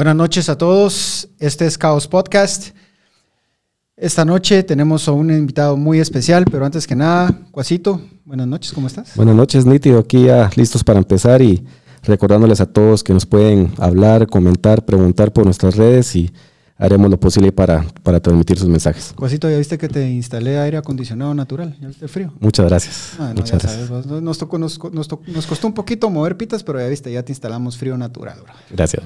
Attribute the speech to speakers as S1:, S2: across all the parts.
S1: Buenas noches a todos. Este es Chaos Podcast. Esta noche tenemos a un invitado muy especial, pero antes que nada, Cuasito, buenas noches, ¿cómo estás?
S2: Buenas noches, nítido, aquí ya listos para empezar y recordándoles a todos que nos pueden hablar, comentar, preguntar por nuestras redes y haremos lo posible para, para transmitir sus mensajes.
S1: Cuasito, ya viste que te instalé aire acondicionado natural, ya viste el frío.
S2: Muchas gracias.
S1: Ah, no,
S2: Muchas gracias.
S1: sabes, nos, nos tocó- nos- nos to- nos costó un poquito mover pitas, pero ya viste, ya te instalamos frío natural. bro.
S2: Gracias.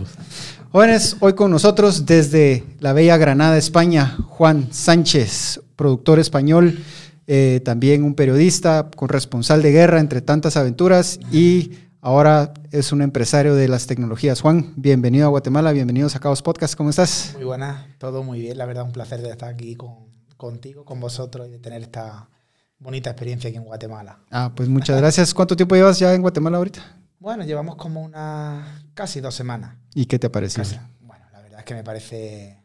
S1: Jóvenes, hoy con nosotros desde la bella Granada, España, Juan Sánchez, productor español, eh, también un periodista, corresponsal de guerra entre tantas aventuras y ahora es un empresario de las tecnologías. Juan, bienvenido a Guatemala, bienvenidos a Caos Podcast, ¿cómo estás?
S3: Muy buenas, todo muy bien. La verdad, un placer de estar aquí con, contigo, con vosotros y de tener esta bonita experiencia aquí en Guatemala.
S1: Ah, pues muchas gracias. ¿Cuánto tiempo llevas ya en Guatemala ahorita?
S3: Bueno, llevamos como unas casi dos semanas.
S1: ¿Y qué te ha parecido?
S3: Casi. Bueno, la verdad es que me parece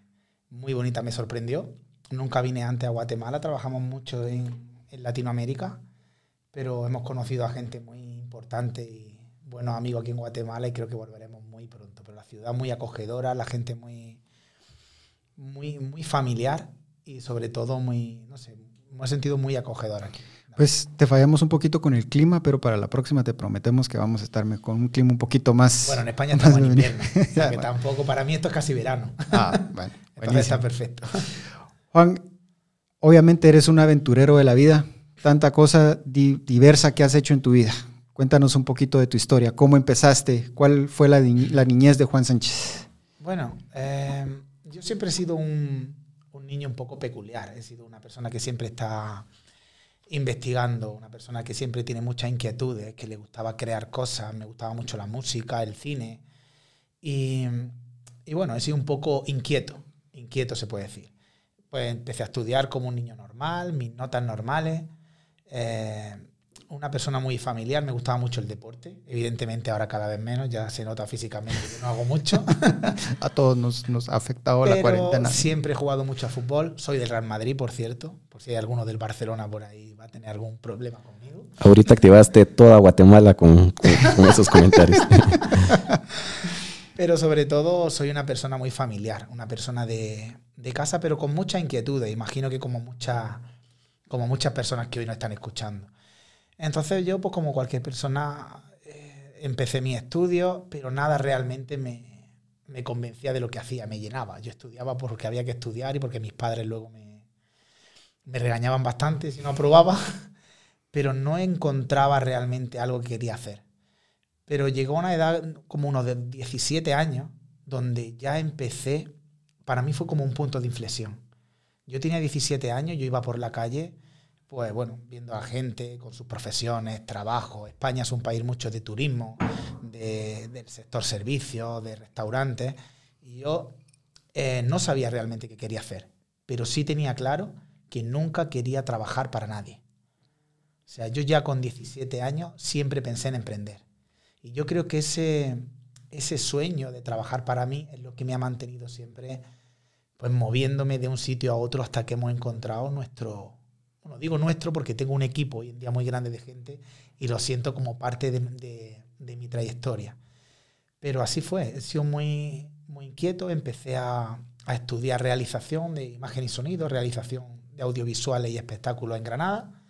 S3: muy bonita, me sorprendió. Nunca vine antes a Guatemala, trabajamos mucho en, en Latinoamérica, pero hemos conocido a gente muy importante y buenos amigos aquí en Guatemala y creo que volveremos muy pronto. Pero la ciudad muy acogedora, la gente muy, muy, muy familiar y sobre todo muy, no sé, me he sentido muy acogedora aquí.
S1: Pues te fallamos un poquito con el clima, pero para la próxima te prometemos que vamos a estar con un clima un poquito más...
S3: Bueno, en España estamos en invierno, o sea que
S1: bueno.
S3: tampoco, para mí esto es casi verano.
S1: Ah, bueno,
S3: Entonces está perfecto.
S1: Juan, obviamente eres un aventurero de la vida, tanta cosa di- diversa que has hecho en tu vida. Cuéntanos un poquito de tu historia, cómo empezaste, cuál fue la, la niñez de Juan Sánchez.
S3: Bueno, eh, yo siempre he sido un, un niño un poco peculiar. He sido una persona que siempre está investigando, una persona que siempre tiene muchas inquietudes, que le gustaba crear cosas, me gustaba mucho la música, el cine. Y, y bueno, he sido un poco inquieto, inquieto se puede decir. Pues empecé a estudiar como un niño normal, mis notas normales. eh, una persona muy familiar, me gustaba mucho el deporte. Evidentemente ahora cada vez menos, ya se nota físicamente que no hago mucho.
S1: A todos nos, nos ha afectado la
S3: Pero
S1: cuarentena.
S3: siempre he jugado mucho a fútbol. Soy del Real Madrid, por cierto. Por si hay alguno del Barcelona por ahí va a tener algún problema conmigo.
S2: Ahorita activaste toda Guatemala con, con- con esos comentarios.
S3: Pero sobre todo soy una persona muy familiar, una persona de, de casa, pero con mucha inquietud. Imagino que como, muchas como muchas personas que hoy nos están escuchando. Entonces yo, pues como cualquier persona, eh, empecé mis estudios, pero nada realmente me, me convencía de lo que hacía, me llenaba. Yo estudiaba porque había que estudiar y porque mis padres luego me, me regañaban bastante si no aprobaba, pero no encontraba realmente algo que quería hacer. Pero llegó una edad como unos de 17 años, donde ya empecé, para mí fue como un punto de inflexión. Yo tenía 17 años, yo iba por la calle, pues bueno, viendo a gente con sus profesiones, trabajo. España es un país mucho de turismo, de- del sector servicios, de restaurantes. Y yo eh, no sabía realmente qué quería hacer, pero sí tenía claro que nunca quería trabajar para nadie. O sea, yo ya con 17 años siempre pensé en emprender. Y yo creo que ese, ese sueño de trabajar para mí es lo que me ha mantenido siempre pues moviéndome de un sitio a otro hasta que hemos encontrado nuestro, bueno, digo nuestro porque tengo un equipo hoy en día muy grande de gente y lo siento como parte de, de- de mi trayectoria. Pero así fue, he sido muy, muy inquieto, empecé a, a estudiar realización de imagen y sonido, realización de audiovisuales y espectáculos en Granada.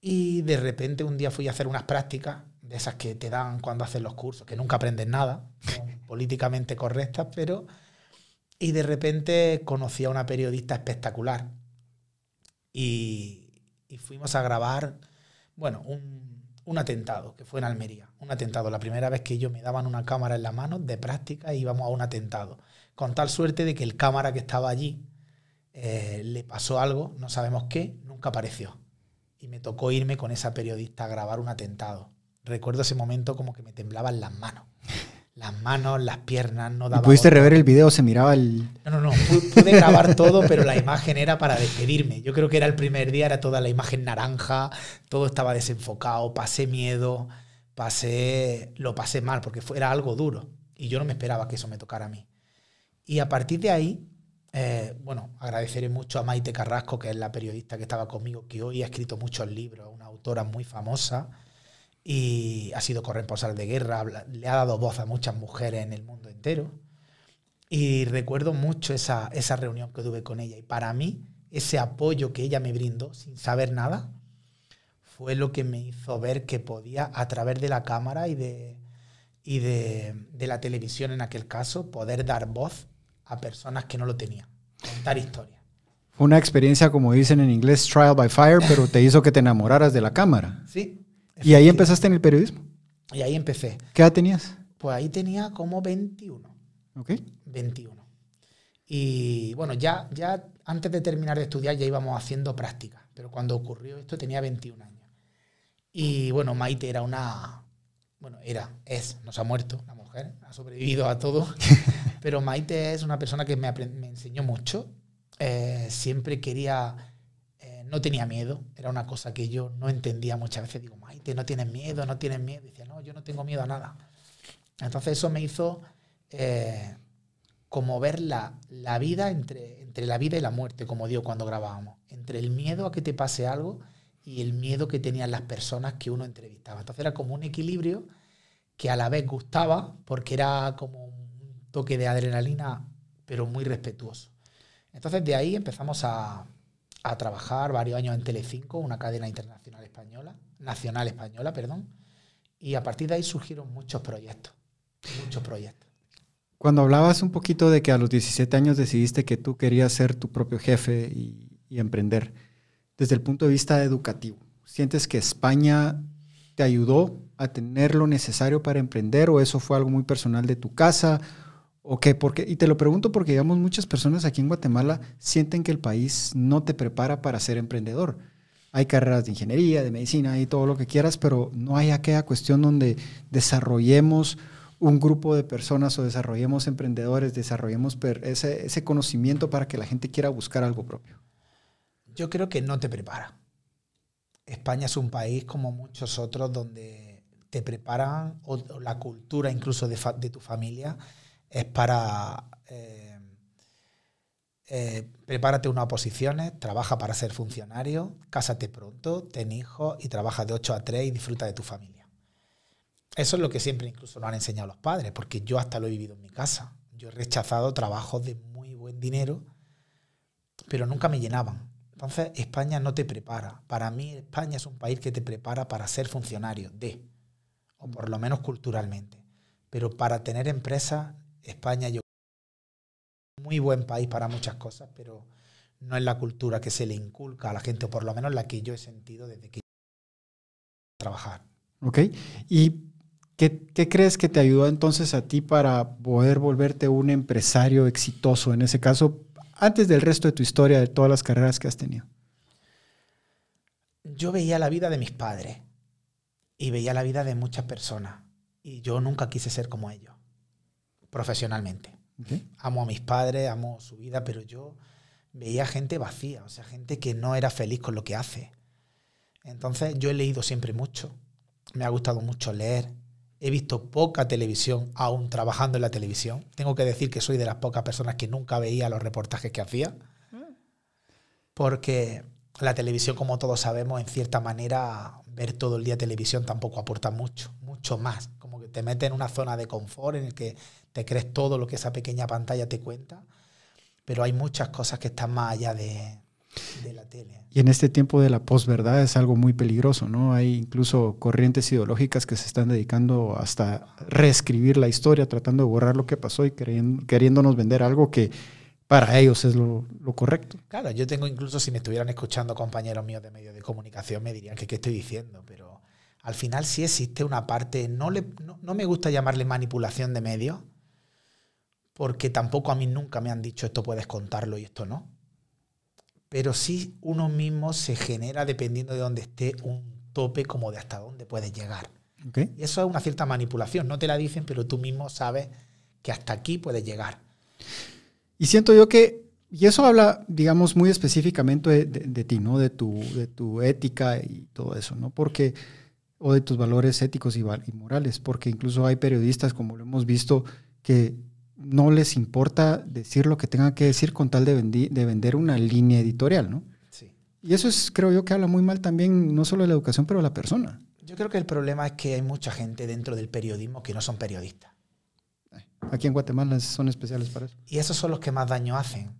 S3: Y de repente un día fui a hacer unas prácticas de esas que te dan cuando haces los cursos, que nunca aprendes nada, son políticamente correctas, pero... Y de repente conocí a una periodista espectacular. Y, fuimos a grabar, bueno, un, un atentado, que fue en Almería. Un atentado, la primera vez que ellos me daban una cámara en la mano de práctica íbamos a un atentado. Con tal suerte de que el cámara que estaba allí eh, le pasó algo, no sabemos qué, nunca apareció. Y me tocó irme con esa periodista a grabar un atentado. Recuerdo ese momento como que me temblaban las manos. Las manos, las piernas, no
S1: ¿Y
S3: daba
S1: pudiste
S3: otra.
S1: rever el video? Se miraba el...
S3: No, no, no. pu- Pude grabar todo, pero la imagen era para despedirme. Yo creo que era el primer día, era toda la imagen naranja, todo estaba desenfocado, pasé miedo, pasé, lo pasé mal, porque fue, era algo duro. Y yo no me esperaba que eso me tocara a mí. Y a partir de ahí, eh, bueno, agradeceré mucho a Maite Carrasco, que es la periodista que estaba conmigo, que hoy ha escrito muchos libros, una autora muy famosa y ha sido corresponsal de guerra, le ha dado voz a muchas mujeres en el mundo entero. Y recuerdo mucho esa, esa reunión que tuve con ella. Y para mí, ese apoyo que ella me brindó sin saber nada, fue lo que me hizo ver que podía, a través de la cámara y de, y de, de la televisión en aquel caso, poder dar voz a personas que no lo tenían, contar historias.
S1: Fue una experiencia, como dicen en inglés, trial by fire, pero te hizo que te enamoraras de la cámara.
S3: Sí.
S1: ¿Y ahí empezaste en el periodismo?
S3: Y ahí empecé.
S1: ¿Qué edad tenías?
S3: Pues ahí tenía como 21.
S1: Ok.
S3: 21. Y bueno, ya, ya antes de terminar de estudiar ya íbamos haciendo prácticas, pero cuando ocurrió esto tenía 21 años. Y bueno, Maite era una, bueno, era, es, nos ha muerto, la mujer, ha sobrevivido a todo, pero Maite es una persona que me, me enseñó mucho, eh, siempre quería, no tenía miedo, era una cosa que yo no entendía muchas veces, digo, Maite, no tienes miedo, no tienes miedo, decía, no, yo no tengo miedo a nada. Entonces eso me hizo eh, como ver la, la vida entre, entre la vida y la muerte, como digo cuando grabábamos, entre el miedo a que te pase algo y el miedo que tenían las personas que uno entrevistaba. Entonces era como un equilibrio que a la vez gustaba porque era como un toque de adrenalina, pero muy respetuoso. Entonces de ahí empezamos a, a trabajar varios años en Telecinco, una cadena internacional española, nacional española, perdón, y a partir de ahí surgieron muchos proyectos, muchos proyectos.
S1: Cuando hablabas un poquito de que a los 17 años decidiste que tú querías ser tu propio jefe y, y emprender, desde el punto de vista educativo, ¿sientes que España te ayudó a tener lo necesario para emprender o eso fue algo muy personal de tu casa? ¿O qué? Porque, y te lo pregunto porque, digamos, muchas personas aquí en Guatemala sienten que el país no te prepara para ser emprendedor. Hay carreras de ingeniería, de medicina y todo lo que quieras, pero no hay aquella cuestión donde desarrollemos un grupo de personas o desarrollemos emprendedores, desarrollemos ese, conocimiento para que la gente quiera buscar algo propio.
S3: Yo creo que no te prepara. España es un país como muchos otros donde te preparan, o, la cultura incluso de tu familia es para... eh, eh, prepárate unas oposiciones, trabaja para ser funcionario, cásate pronto, ten hijos y trabaja de 8 a 3 y disfruta de tu familia. Eso es lo que siempre incluso nos han enseñado los padres, porque yo hasta lo he vivido en mi casa. Yo he rechazado trabajos de muy buen dinero, pero nunca me llenaban. Entonces, España no te prepara. Para mí, España es un país que te prepara para ser funcionario de, o por lo menos culturalmente. Pero para tener empresas, España yo muy buen país para muchas cosas, pero no es la cultura que se le inculca a la gente, o por lo menos la que yo he sentido desde que trabajar.
S1: ¿Ok? ¿Y qué, qué crees que te ayudó entonces a ti para poder volverte un empresario exitoso en ese caso, antes del resto de tu historia, de todas las carreras que has tenido?
S3: Yo veía la vida de mis padres y veía la vida de muchas personas y yo nunca quise ser como ellos, profesionalmente. Amo a mis padres, amo su vida, pero yo veía gente vacía, o sea, gente que no era feliz con lo que hace. Entonces yo he leído siempre mucho, me ha gustado mucho leer, he visto poca televisión aún trabajando en la televisión. Tengo que decir que soy de las pocas personas que nunca veía los reportajes que hacía, porque la televisión, como todos sabemos, en cierta manera, ver todo el día televisión tampoco aporta mucho, mucho más. Como que te mete en una zona de confort en el que te crees todo lo que esa pequeña pantalla te cuenta, pero hay muchas cosas que están más allá de, de la tele.
S1: Y en este tiempo de la posverdad es algo muy peligroso, ¿no? Hay incluso corrientes ideológicas que se están dedicando hasta reescribir la historia, tratando de borrar lo que pasó y queriéndonos vender algo que para ellos es lo, lo correcto.
S3: Claro, yo tengo incluso, si me estuvieran escuchando compañeros míos de medios de comunicación, me dirían que qué estoy diciendo, pero al final sí existe una parte, no, le, no, no me gusta llamarle manipulación de medios, porque tampoco a mí nunca me han dicho esto puedes contarlo y esto no. Pero sí uno mismo se genera, dependiendo de dónde esté, un tope como de hasta dónde puedes llegar.
S1: ¿ok?
S3: Y eso es una cierta manipulación. No te la dicen, pero tú mismo sabes que hasta aquí puedes llegar.
S1: Y siento yo que, y eso habla, digamos, muy específicamente de, de- de ti, ¿no? De tu, de tu ética y todo eso, ¿no? Porque, o de tus valores éticos y, y morales, porque incluso hay periodistas, como lo hemos visto, que no les importa decir lo que tengan que decir con tal de, vendi- de vender una línea editorial, ¿no?
S3: Sí.
S1: Y eso es, creo yo, que habla muy mal también, no solo de la educación, pero de la persona.
S3: Yo creo que el problema es que hay mucha gente dentro del periodismo que no son periodistas.
S1: Aquí en Guatemala son especiales para eso.
S3: Y esos son los que más daño hacen.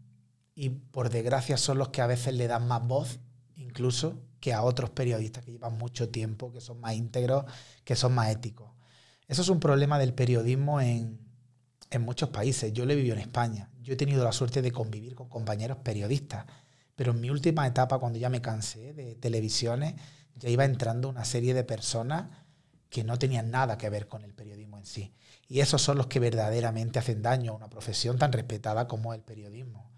S3: Y por desgracia son los que a veces le dan más voz, incluso, que a otros periodistas que llevan mucho tiempo, que son más íntegros, que son más éticos. Eso es un problema del periodismo en, en muchos países. Yo lo he vivido en España. Yo he tenido la suerte de convivir con compañeros periodistas. Pero en mi última etapa, cuando ya me cansé de televisiones, ya iba entrando una serie de personas que no tenían nada que ver con el periodismo en sí. Y esos son los que verdaderamente hacen daño a una profesión tan respetada como el periodismo.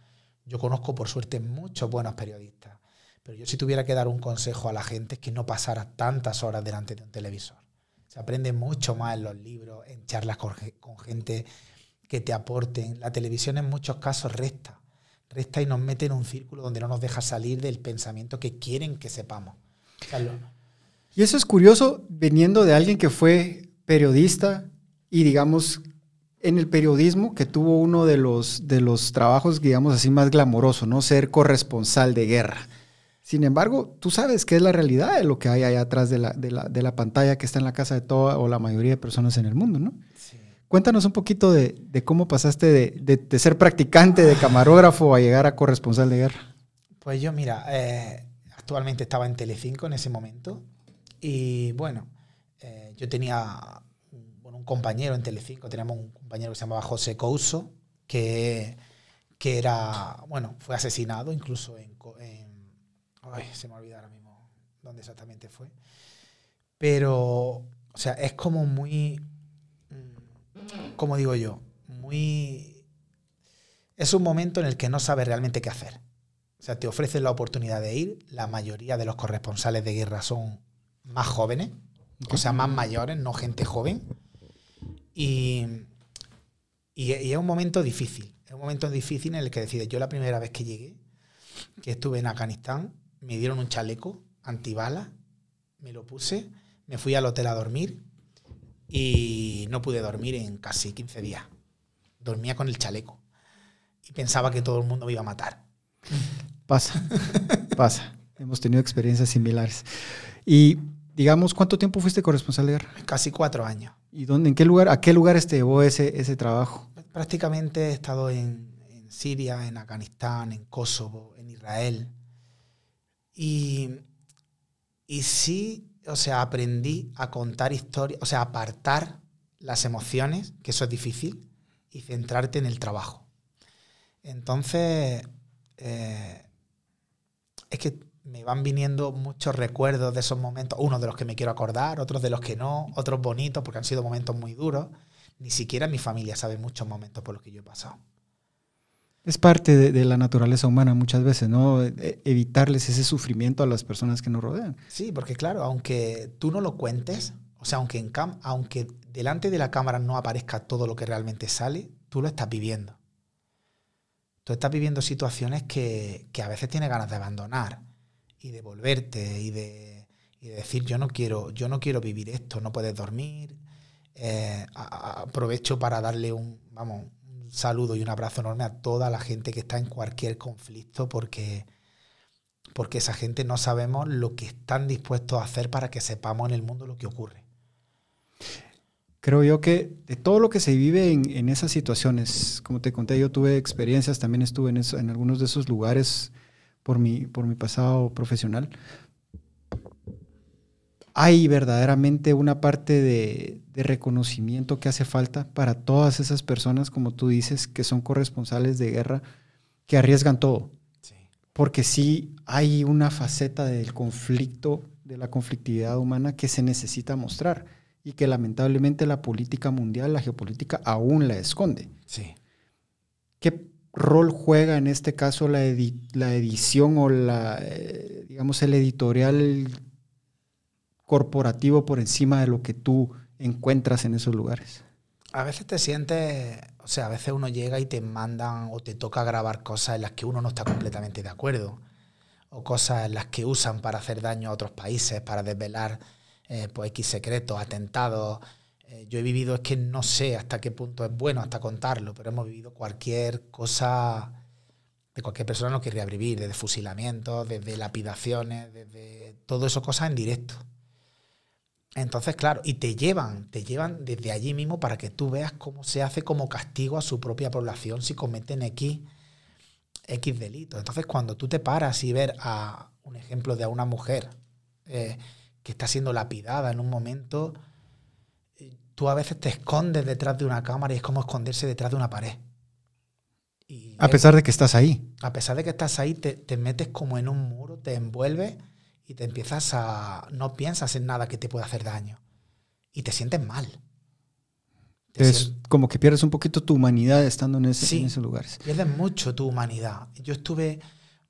S3: Yo conozco, por suerte, muchos buenos periodistas, pero yo si tuviera que dar un consejo a la gente es que no pasara tantas horas delante de un televisor. Se aprende mucho más en los libros, en charlas con, gente que te aporten. La televisión en muchos casos resta, resta y nos mete en un círculo donde no nos deja salir del pensamiento que quieren que sepamos.
S1: Y eso es curioso veniendo de alguien que fue periodista y digamos en el periodismo que tuvo uno de los, de los trabajos, digamos así, más glamoroso, ¿no? Ser corresponsal de guerra. Sin embargo, tú sabes que es la realidad de lo que hay allá atrás de la, de la, de la pantalla que está en la casa de toda o la mayoría de personas en el mundo, ¿no? Cuéntanos un poquito de, cómo pasaste de, ser practicante, de camarógrafo, a llegar a corresponsal de guerra.
S3: Pues yo, mira, eh, actualmente estaba en Telecinco en ese momento y bueno, eh, yo tenía un compañero en Telecinco, teníamos un compañero que se llamaba José Couso, que, que era, bueno, fue asesinado incluso en, ay, se me olvida ahora mismo dónde exactamente fue. Pero, o sea, es como muy, como digo yo, muy... Es un momento en el que no sabes realmente qué hacer. O sea, te ofrecen la oportunidad de ir. La mayoría de los corresponsales de guerra son más jóvenes, o sea, más mayores, no gente joven. Y, y, es un momento difícil. Es un momento difícil en el que decides. Yo la primera vez que llegué, que estuve en Afganistán, me dieron un chaleco antibala, me lo puse, me fui al hotel a dormir y no pude dormir en casi 15 días. Dormía con el chaleco y pensaba que todo el mundo me iba a matar.
S1: Pasa, pasa. Hemos tenido experiencias similares. Y digamos, ¿cuánto tiempo fuiste corresponsal de guerra?
S3: Casi cuatro años.
S1: ¿Y dónde, en qué lugar, a qué lugares te llevó ese, ese trabajo?
S3: Prácticamente he estado en, en Siria, en Afganistán, en Kosovo, en Israel. Y, y sí, o sea, aprendí a contar historias, o sea, apartar las emociones, que eso es difícil, y centrarte en el trabajo. Entonces, eh, es que me van viniendo muchos recuerdos de esos momentos, unos de los que me quiero acordar, otros de los que no, otros bonitos porque han sido momentos muy duros. Ni siquiera mi familia sabe muchos momentos por los que yo he pasado.
S1: Es parte de, la naturaleza humana muchas veces, ¿no? E, evitarles ese sufrimiento a las personas que nos rodean.
S3: Sí, porque claro, aunque tú no lo cuentes, o sea, aunque, en cam aunque delante de la cámara no aparezca todo lo que realmente sale, tú lo estás viviendo. Tú estás viviendo situaciones que, que a veces tienes ganas de abandonar y de volverte y de, decir yo no quiero, yo no quiero vivir esto, no puedes dormir. Eh, aprovecho para darle un, vamos, saludo y un abrazo enorme a toda la gente que está en cualquier conflicto porque, porque esa gente no sabemos lo que están dispuestos a hacer para que sepamos en el mundo lo que ocurre.
S1: Creo yo que de todo lo que se vive en, esas situaciones, como te conté, yo tuve experiencias, también estuve en, en algunos de esos lugares por mi, por mi pasado profesional, hay verdaderamente una parte de, reconocimiento que hace falta para todas esas personas, como tú dices, que son corresponsales de guerra, que arriesgan todo. Porque sí hay una faceta del conflicto, de la conflictividad humana que se necesita mostrar y que lamentablemente la política mundial, la geopolítica, aún la esconde.
S3: Sí.
S1: ¿Qué rol juega en este caso la, la edición o la, eh, digamos, el editorial corporativo por encima de lo que tú encuentras en esos lugares?
S3: A veces te sientes, o sea, a veces uno llega y te mandan o te toca grabar cosas en las que uno no está completamente de acuerdo, o cosas en las que usan para hacer daño a otros países, para desvelar eh, pues, X secretos, atentados, eh, yo he vivido, es que no sé hasta qué punto es bueno hasta contarlo, pero hemos vivido cualquier cosa de cualquier persona lo querría vivir, desde fusilamientos, desde lapidaciones, desde todo eso cosas en directo. Entonces, claro, y te llevan, te llevan desde allí mismo para que tú veas cómo se hace como castigo a su propia población si cometen X, X delitos. Entonces, cuando tú te paras y ver a un ejemplo de a una mujer eh, que está siendo lapidada en un momento, tú a veces te escondes detrás de una cámara y es como esconderse detrás de una pared.
S1: Y a pesar de que estás ahí.
S3: A pesar de que estás ahí, te, te metes como en un muro, te envuelves y te empiezas a... no piensas en nada que te pueda hacer daño. Y te sientes mal.
S1: es como que pierdes un poquito tu humanidad estando en, ese, en esos lugares.
S3: Pierdes mucho tu humanidad. Yo estuve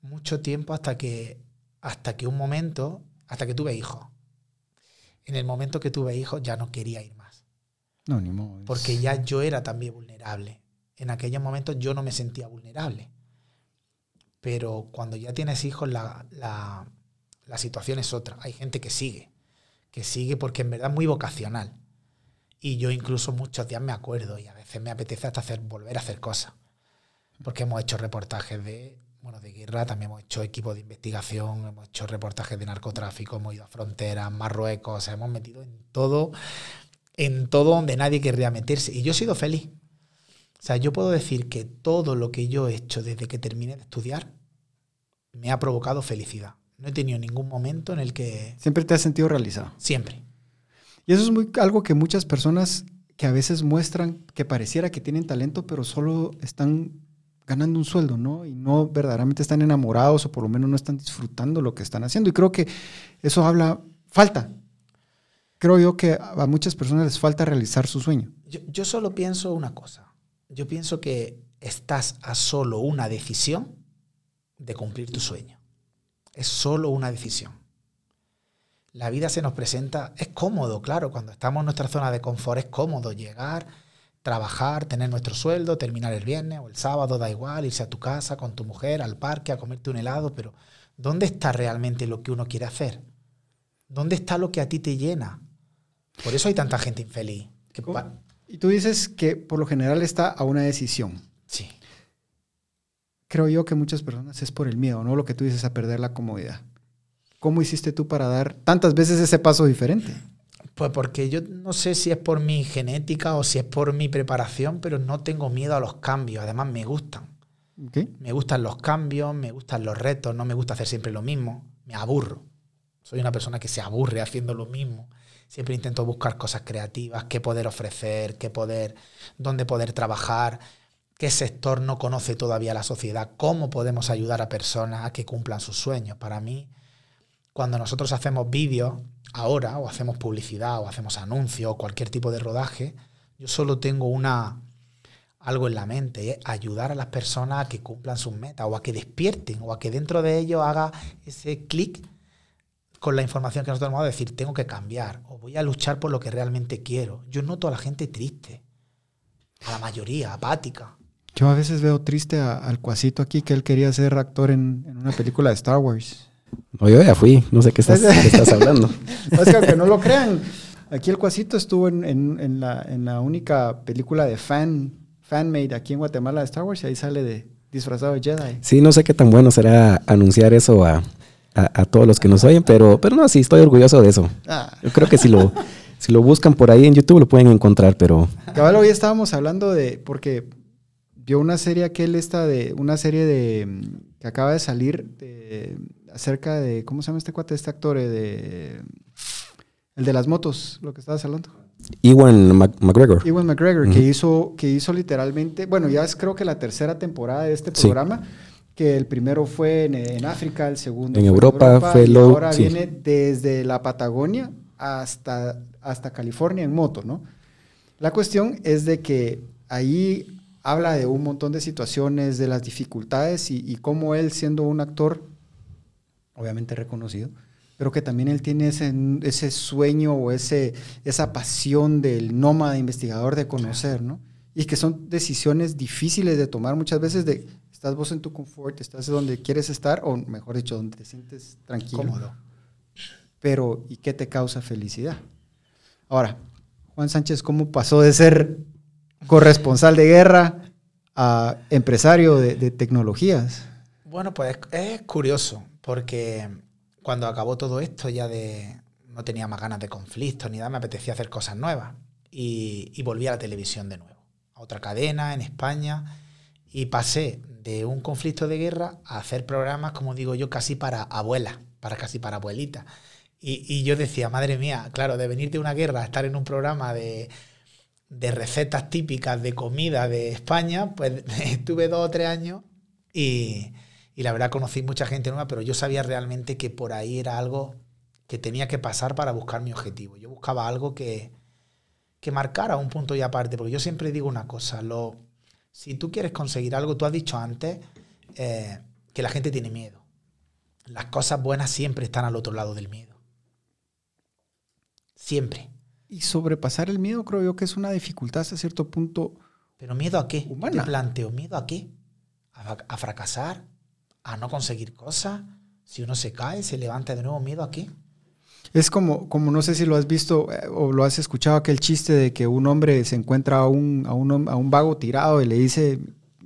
S3: mucho tiempo hasta que, hasta que un momento, hasta que tuve hijos. En el momento que tuve hijos ya no quería ir más.
S1: No, ni modo.
S3: Porque ya yo era también vulnerable. En aquellos momentos yo no me sentía vulnerable. Pero cuando ya tienes hijos, la, la situación es otra. Hay gente que sigue, que sigue porque en verdad es muy vocacional. Y yo incluso muchos días me acuerdo y a veces me apetece hasta hacer, volver a hacer cosas. Porque hemos hecho reportajes de, bueno, de guerra, también hemos hecho equipos de investigación, hemos hecho reportajes de narcotráfico, hemos ido a fronteras, Marruecos, hemos metido en todo, en todo donde nadie querría meterse. Y yo he sido feliz. O sea, yo puedo decir que todo lo que yo he hecho desde que terminé de estudiar me ha provocado felicidad. No he tenido ningún momento en el que...
S1: Siempre te has sentido realizado.
S3: Siempre.
S1: Y eso es muy, algo que muchas personas que a veces muestran que pareciera que tienen talento, pero solo están ganando un sueldo, ¿no? Y no verdaderamente están enamorados o por lo menos no están disfrutando lo que están haciendo. Y creo que eso habla, falta. Creo yo que a muchas personas les falta realizar su sueño.
S3: Yo, yo solo pienso una cosa. Yo pienso que estás a solo una decisión de cumplir tu sueño. Es solo una decisión. La vida se nos presenta, es cómodo, claro, cuando estamos en nuestra zona de confort es cómodo llegar, trabajar, tener nuestro sueldo, terminar el viernes o el sábado, da igual, irse a tu casa con tu mujer, al parque, a comerte un helado, pero ¿dónde está realmente lo que uno quiere hacer? ¿Dónde está lo que a ti te llena? Por eso hay tanta gente infeliz.
S1: y tú dices que por lo general está a una decisión.
S3: Sí
S1: creo yo que muchas personas es por el miedo, ¿no? Lo que tú dices a perder la comodidad. ¿Cómo hiciste tú para dar tantas veces ese paso diferente?
S3: Pues porque yo no sé si es por mi genética o si es por mi preparación, pero no tengo miedo a los cambios. Además, me gustan. Me gustan los cambios, me gustan los retos, no me gusta hacer siempre lo mismo. Me aburro. Soy una persona que se aburre haciendo lo mismo. Siempre intento buscar cosas creativas, qué poder ofrecer, qué poder, dónde poder trabajar qué sector no conoce todavía la sociedad, cómo podemos ayudar a personas a que cumplan sus sueños. Para mí, cuando nosotros hacemos vídeos ahora, o hacemos publicidad, o hacemos anuncios, o cualquier tipo de rodaje, yo solo tengo una algo en la mente, ayudar a las personas a que cumplan sus metas, o a que despierten, o a que dentro de ellos haga ese clic con la información que nosotros hemos dado, decir, tengo que cambiar, o voy a luchar por lo que realmente quiero. Yo noto a la gente triste, a la mayoría, apática.
S1: Yo a veces veo triste al cuasito aquí que él quería ser actor en, una película de Star Wars.
S2: No, yo ya fui, no sé qué estás, hablando.
S1: es que aunque no lo crean, aquí el cuasito estuvo en, la, única película de fan, fanmade aquí en Guatemala de Star Wars y ahí sale de disfrazado de Jedi.
S2: Sí, no sé qué tan bueno será anunciar eso a, todos los que nos oyen, pero, pero no, sí, estoy orgulloso de eso. Ah. Yo creo que si lo, si lo buscan por ahí en YouTube lo pueden encontrar, pero...
S1: Cabal, hoy estábamos hablando de, porque vio una serie aquel esta de, una serie de, que acaba de salir de, acerca de, ¿cómo se llama este cuate, este actor? Eh, de, el de las motos, lo que estabas hablando.
S2: Ewan McGregor.
S1: Ewan McGregor, que, hizo, que hizo literalmente, bueno, ya es creo que la tercera temporada de este programa, que el primero fue en, África, el segundo
S2: en, Europa, fue y
S1: ahora viene desde la Patagonia hasta, hasta California en moto, ¿no? La cuestión es de que ahí habla de un montón de situaciones, de las dificultades y, cómo él, siendo un actor, obviamente reconocido, pero que también él tiene ese, ese sueño o ese, esa pasión del nómada investigador de conocer, ¿no? Y que son decisiones difíciles de tomar muchas veces de, estás vos en tu confort, estás donde quieres estar, o mejor dicho, donde te sientes tranquilo.
S3: Cómodo.
S1: Pero, ¿y qué te causa felicidad? Ahora, Juan Sánchez, ¿cómo pasó de ser corresponsal de guerra a empresario de, tecnologías.
S3: Bueno, pues es curioso, porque cuando acabó todo esto ya de no tenía más ganas de conflictos ni nada, me apetecía hacer cosas nuevas. Y, y volví a la televisión de nuevo, a otra cadena en España, y pasé de un conflicto de guerra a hacer programas, como digo yo, casi para abuelas, para casi para abuelitas. Y, y yo decía, madre mía, claro, de venir de una guerra a estar en un programa de, de recetas típicas de comida de España, pues estuve dos o tres años y, y la verdad conocí mucha gente nueva, pero yo sabía realmente que por ahí era algo que tenía que pasar para buscar mi objetivo. Yo buscaba algo que, que marcara un punto y aparte, porque yo siempre digo una cosa, lo, si tú quieres conseguir algo, tú has dicho antes eh, que la gente tiene miedo. Las cosas buenas siempre están al otro lado del miedo. Siempre.
S1: Y sobrepasar el miedo creo yo que es una dificultad hasta cierto punto.
S3: ¿Pero miedo a qué?
S1: Humana.
S3: Te planteo, ¿miedo a qué? ¿A, a fracasar? ¿A no conseguir cosas? Si uno se cae, se levanta de nuevo, ¿miedo a qué?
S1: Es como, como no sé si lo has visto eh, o lo has escuchado, aquel chiste de que un hombre se encuentra a un, a un, a un vago tirado y le dice,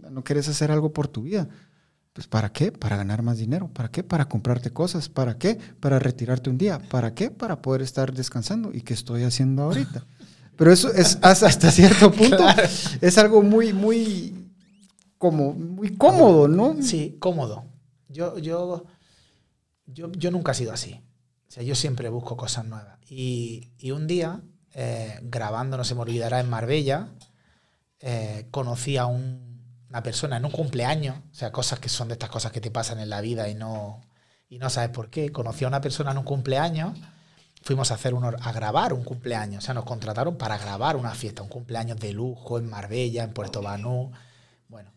S1: ¿no quieres hacer algo por tu vida? Pues ¿para qué? Para ganar más dinero. ¿Para qué? Para comprarte cosas. ¿Para qué? Para retirarte un día. ¿Para qué? Para poder estar descansando. ¿Y qué estoy haciendo ahorita? Pero eso es hasta cierto punto. Es algo muy, muy, como, muy cómodo, ¿no?
S3: Sí, cómodo. Yo, yo, yo, yo nunca he sido así. O sea, yo siempre busco cosas nuevas. Y, y un día, eh, grabando, no se me olvidará, en Marbella, eh, conocí a un- una persona en un cumpleaños, o sea, cosas que son de estas cosas que te pasan en la vida y no, y no sabes por qué. Conocí a una persona en un cumpleaños, fuimos a, hacer un, a grabar un cumpleaños, o sea, nos contrataron para grabar una fiesta, un cumpleaños de lujo en Marbella, en Puerto Banú. Bueno,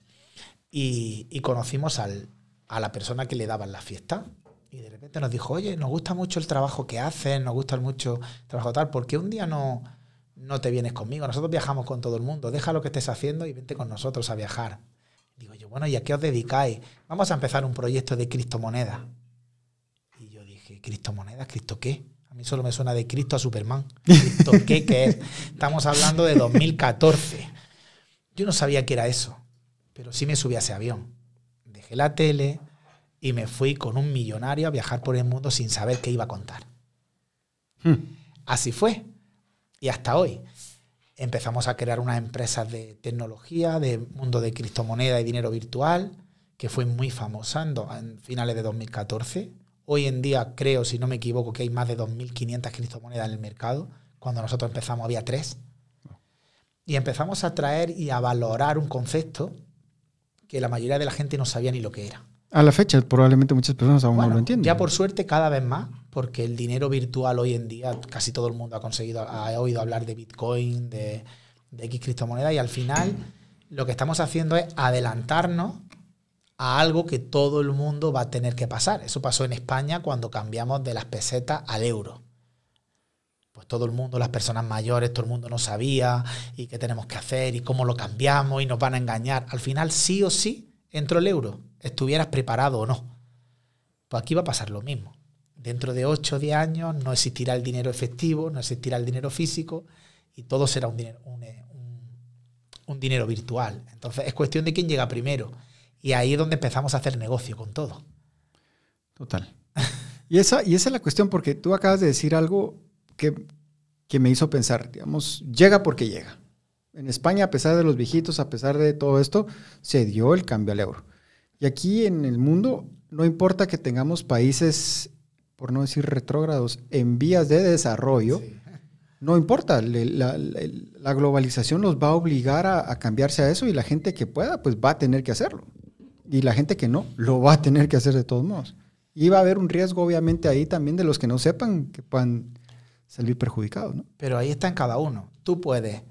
S3: y, y conocimos al- a la persona que le daban la fiesta. Y de repente nos dijo, oye, nos gusta mucho el trabajo que haces, nos gusta mucho el trabajo tal, ¿por qué un día no, no te vienes conmigo? Nosotros viajamos con todo el mundo, deja lo que estés haciendo y vente con nosotros a viajar. Digo yo, bueno, ¿y a qué os dedicáis? Vamos a empezar un proyecto de criptomonedas. Y yo dije, ¿criptomonedas? ¿Cristo qué? A mí solo me suena de Cristo a Superman. ¿Cristo qué? ¿Qué es? Estamos hablando de 2014. Yo no sabía qué era eso, pero sí me subí a ese avión. Dejé la tele y me fui con un millonario a viajar por el mundo sin saber qué iba a contar.
S1: Hmm.
S3: Así fue. Y hasta hoy. Empezamos a crear unas empresas de tecnología, de mundo de criptomoneda y dinero virtual, que fue muy famosa en, do- en finales de 2014. Hoy en día creo, si no me equivoco, que hay más de 2.500 criptomonedas en el mercado. Cuando nosotros empezamos había tres. Y empezamos a traer y a valorar un concepto que la mayoría de la gente no sabía ni lo que era.
S1: A la fecha, probablemente muchas personas aún
S3: Bueno,
S1: no lo entienden.
S3: Ya por suerte cada vez más, porque el dinero virtual hoy en día casi todo el mundo ha conseguido, ha oído hablar de Bitcoin, de, de X criptomonedas y al final lo que estamos haciendo es adelantarnos a algo que todo el mundo va a tener que pasar. Eso pasó en España cuando cambiamos de las pesetas al euro. Pues todo el mundo, las personas mayores, todo el mundo no sabía y qué tenemos que hacer y cómo lo cambiamos y nos van a engañar. Al final, sí o sí, entró el euro, estuvieras preparado o no. Pues aquí va a pasar lo mismo. Dentro de 8 o 10 años no existirá el dinero efectivo, no existirá el dinero físico y todo será un dinero, eh, un- un dinero virtual. Entonces es cuestión de quién llega primero. Y ahí es donde empezamos a hacer negocio con todo.
S1: Total. Y esa, y esa es la cuestión, porque tú acabas de decir algo que, que me hizo pensar, digamos, llega porque llega. En España, a pesar de los viejitos, a pesar de todo esto, se dio el cambio al euro. Y aquí en el mundo, no importa que tengamos países, por no decir retrógrados, en vías de desarrollo, no importa, la, la- la globalización los va a obligar a, a cambiarse a eso y la gente que pueda, pues va a tener que hacerlo. Y la gente que no, lo va a tener que hacer de todos modos. Y va a haber un riesgo, obviamente, ahí también de los que no sepan que puedan salir perjudicados, ¿no?
S3: Pero ahí está en cada uno. Tú puedes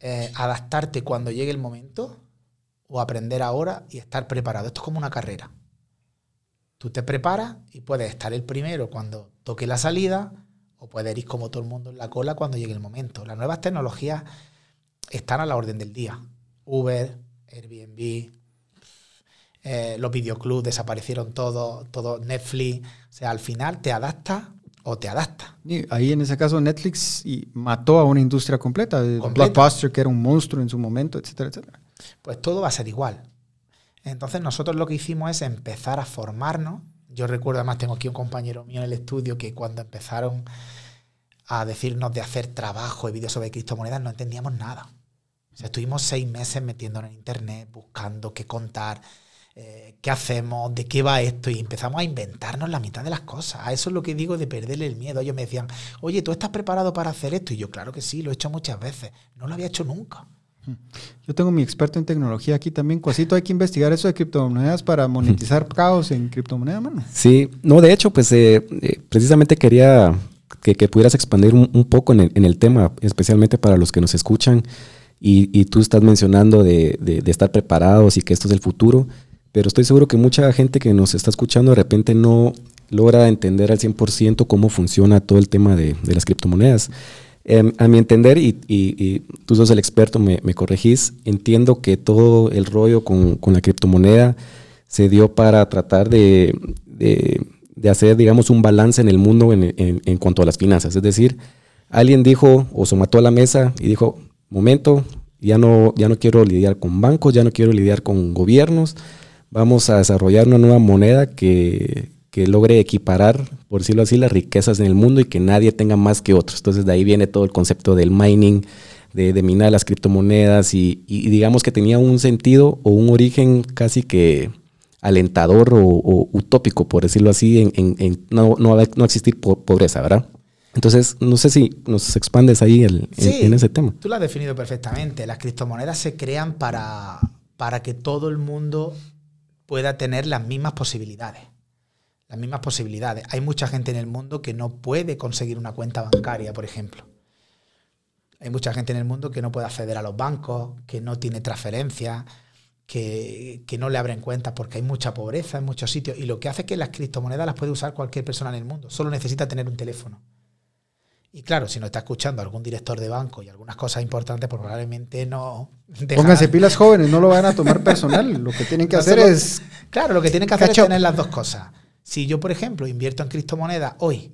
S3: eh, adaptarte cuando llegue el momento o aprender ahora y estar preparado. Esto es como una carrera. Tú te preparas y puedes estar el primero cuando toque la salida o puedes ir como todo el mundo en la cola cuando llegue el momento. Las nuevas tecnologías están a la orden del día. Uber, Airbnb, eh, los videoclubs desaparecieron todos, todo Netflix. O sea, al final te adaptas o te adaptas.
S1: Y ahí en ese caso Netflix y mató a una industria completa.
S3: Completa.
S1: Blockbuster, que era un monstruo en su momento, etcétera, etcétera.
S3: pues todo va a ser igual. Entonces nosotros lo que hicimos es empezar a formarnos. Yo recuerdo, además tengo aquí un compañero mío en el estudio que cuando empezaron a decirnos de hacer trabajo y vídeos sobre criptomonedas, no entendíamos nada. O sea, estuvimos seis meses metiéndonos en internet, buscando qué contar, eh, qué hacemos, de qué va esto, y empezamos a inventarnos la mitad de las cosas. A eso es lo que digo de perderle el miedo. Ellos me decían, oye, ¿tú estás preparado para hacer esto? Y yo, claro que sí, lo he hecho muchas veces. No lo había hecho nunca.
S1: Yo tengo mi experto en tecnología aquí también. Cuasito, hay que investigar eso de criptomonedas para monetizar caos en criptomonedas, mano.
S2: Sí, no, de hecho, pues eh, eh, precisamente quería que, pudieras expandir un, poco en el, tema, especialmente para los que nos escuchan. Y, tú estás mencionando de, estar preparados y que esto es el futuro, pero estoy seguro que mucha gente que nos está escuchando de repente no logra entender al 100% cómo funciona todo el tema de, las criptomonedas. Em, a mi entender, y, tú sos el experto, me, corregís, entiendo que todo el rollo con, la criptomoneda se dio para tratar de, hacer, digamos, un balance en el mundo en, en, cuanto a las finanzas. Es decir, alguien dijo o se mató a la mesa y dijo, momento, ya no, ya no quiero lidiar con bancos, ya no quiero lidiar con gobiernos, vamos a desarrollar una nueva moneda que, logre equiparar, por decirlo así, las riquezas en el mundo y que nadie tenga más que otros. Entonces de ahí viene todo el concepto del mining, de, minar las criptomonedas y, digamos que tenía un sentido o un origen casi que alentador o, utópico, por decirlo así, en, no, no, no existir pobreza, ¿verdad? Entonces, no sé si nos expandes ahí en, ese tema.
S3: Tú lo has definido perfectamente. Las criptomonedas se crean para, para que todo el mundo pueda tener las mismas posibilidades. Las mismas posibilidades. Hay mucha gente en el mundo que no puede conseguir una cuenta bancaria, por ejemplo. Hay mucha gente en el mundo que no puede acceder a los bancos, que no tiene transferencias, que, que, no le abren cuentas porque hay mucha pobreza en muchos sitios. Y lo que hace es que las criptomonedas las puede usar cualquier persona en el mundo. Solo necesita tener un teléfono. Y claro, si nos está escuchando algún director de banco y algunas cosas importantes, pues probablemente no.
S1: Pónganse pilas jóvenes, no lo van a tomar personal. Lo que tienen que hacer es.
S3: Claro, lo que tienen que hacer es tener las dos cosas. Si yo, por ejemplo, invierto en criptomonedas hoy,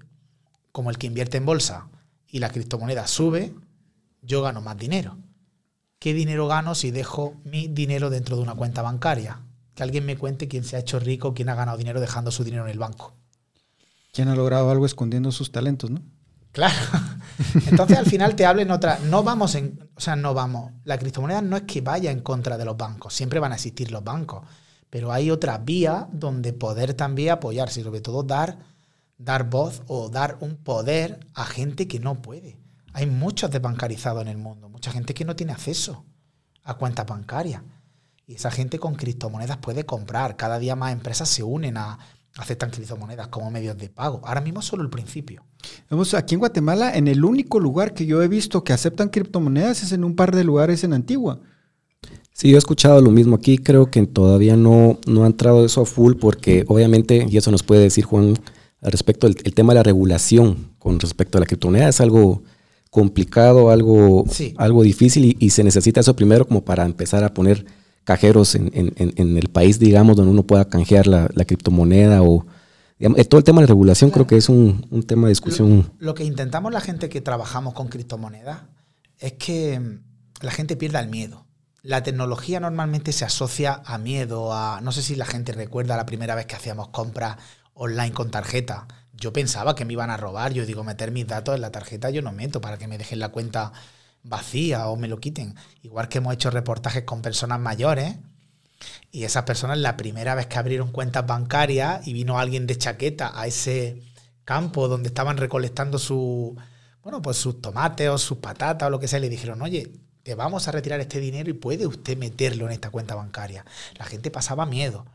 S3: como el que invierte en bolsa, y la criptomoneda sube, yo gano más dinero. ¿Qué dinero gano si dejo mi dinero dentro de una cuenta bancaria? Que alguien me cuente quién se ha hecho rico, quién ha ganado dinero dejando su dinero en el banco.
S1: ¿Quién ha logrado algo escondiendo sus talentos, no?
S3: Claro. Entonces al final te hablen otra. No vamos en. O sea, no vamos. La criptomoneda no es que vaya en contra de los bancos. Siempre van a existir los bancos. Pero hay otra vía donde poder también apoyarse y sobre todo dar, dar voz o dar un poder a gente que no puede. Hay muchos desbancarizados en el mundo, mucha gente que no tiene acceso a cuentas bancarias. Y esa gente con criptomonedas puede comprar. Cada día más empresas se unen a, aceptan criptomonedas como medios de pago. Ahora mismo solo el principio.
S1: Vamos, aquí en Guatemala, en el único lugar que yo he visto que aceptan criptomonedas es en un par de lugares en Antigua.
S2: Sí, yo he escuchado lo mismo aquí. Creo que todavía no, no ha entrado eso a full porque obviamente, y eso nos puede decir Juan al respecto del el tema de la regulación con respecto a la criptomoneda, es algo complicado, algo, algo difícil y, se necesita eso primero como para empezar a poner cajeros en, el país, digamos, donde uno pueda canjear la, criptomoneda o eh, todo el tema de regulación creo que es un, tema de discusión.
S3: Lo, que intentamos la gente que trabajamos con criptomonedas es que mm, la gente pierda el miedo. La tecnología normalmente se asocia a miedo, a no sé si la gente recuerda la primera vez que hacíamos compras online con tarjeta. Yo pensaba que me iban a robar, yo digo, meter mis datos en la tarjeta yo no meto para que me dejen la cuenta vacía o me lo quiten. Igual que hemos hecho reportajes con personas mayores y esas personas la primera vez que abrieron cuentas bancarias y vino alguien de chaqueta a ese campo donde estaban recolectando su, bueno, pues sus tomates o sus patatas o lo que sea, le dijeron, oye, te vamos a retirar este dinero y puede usted meterlo en esta cuenta bancaria. La gente pasaba miedo.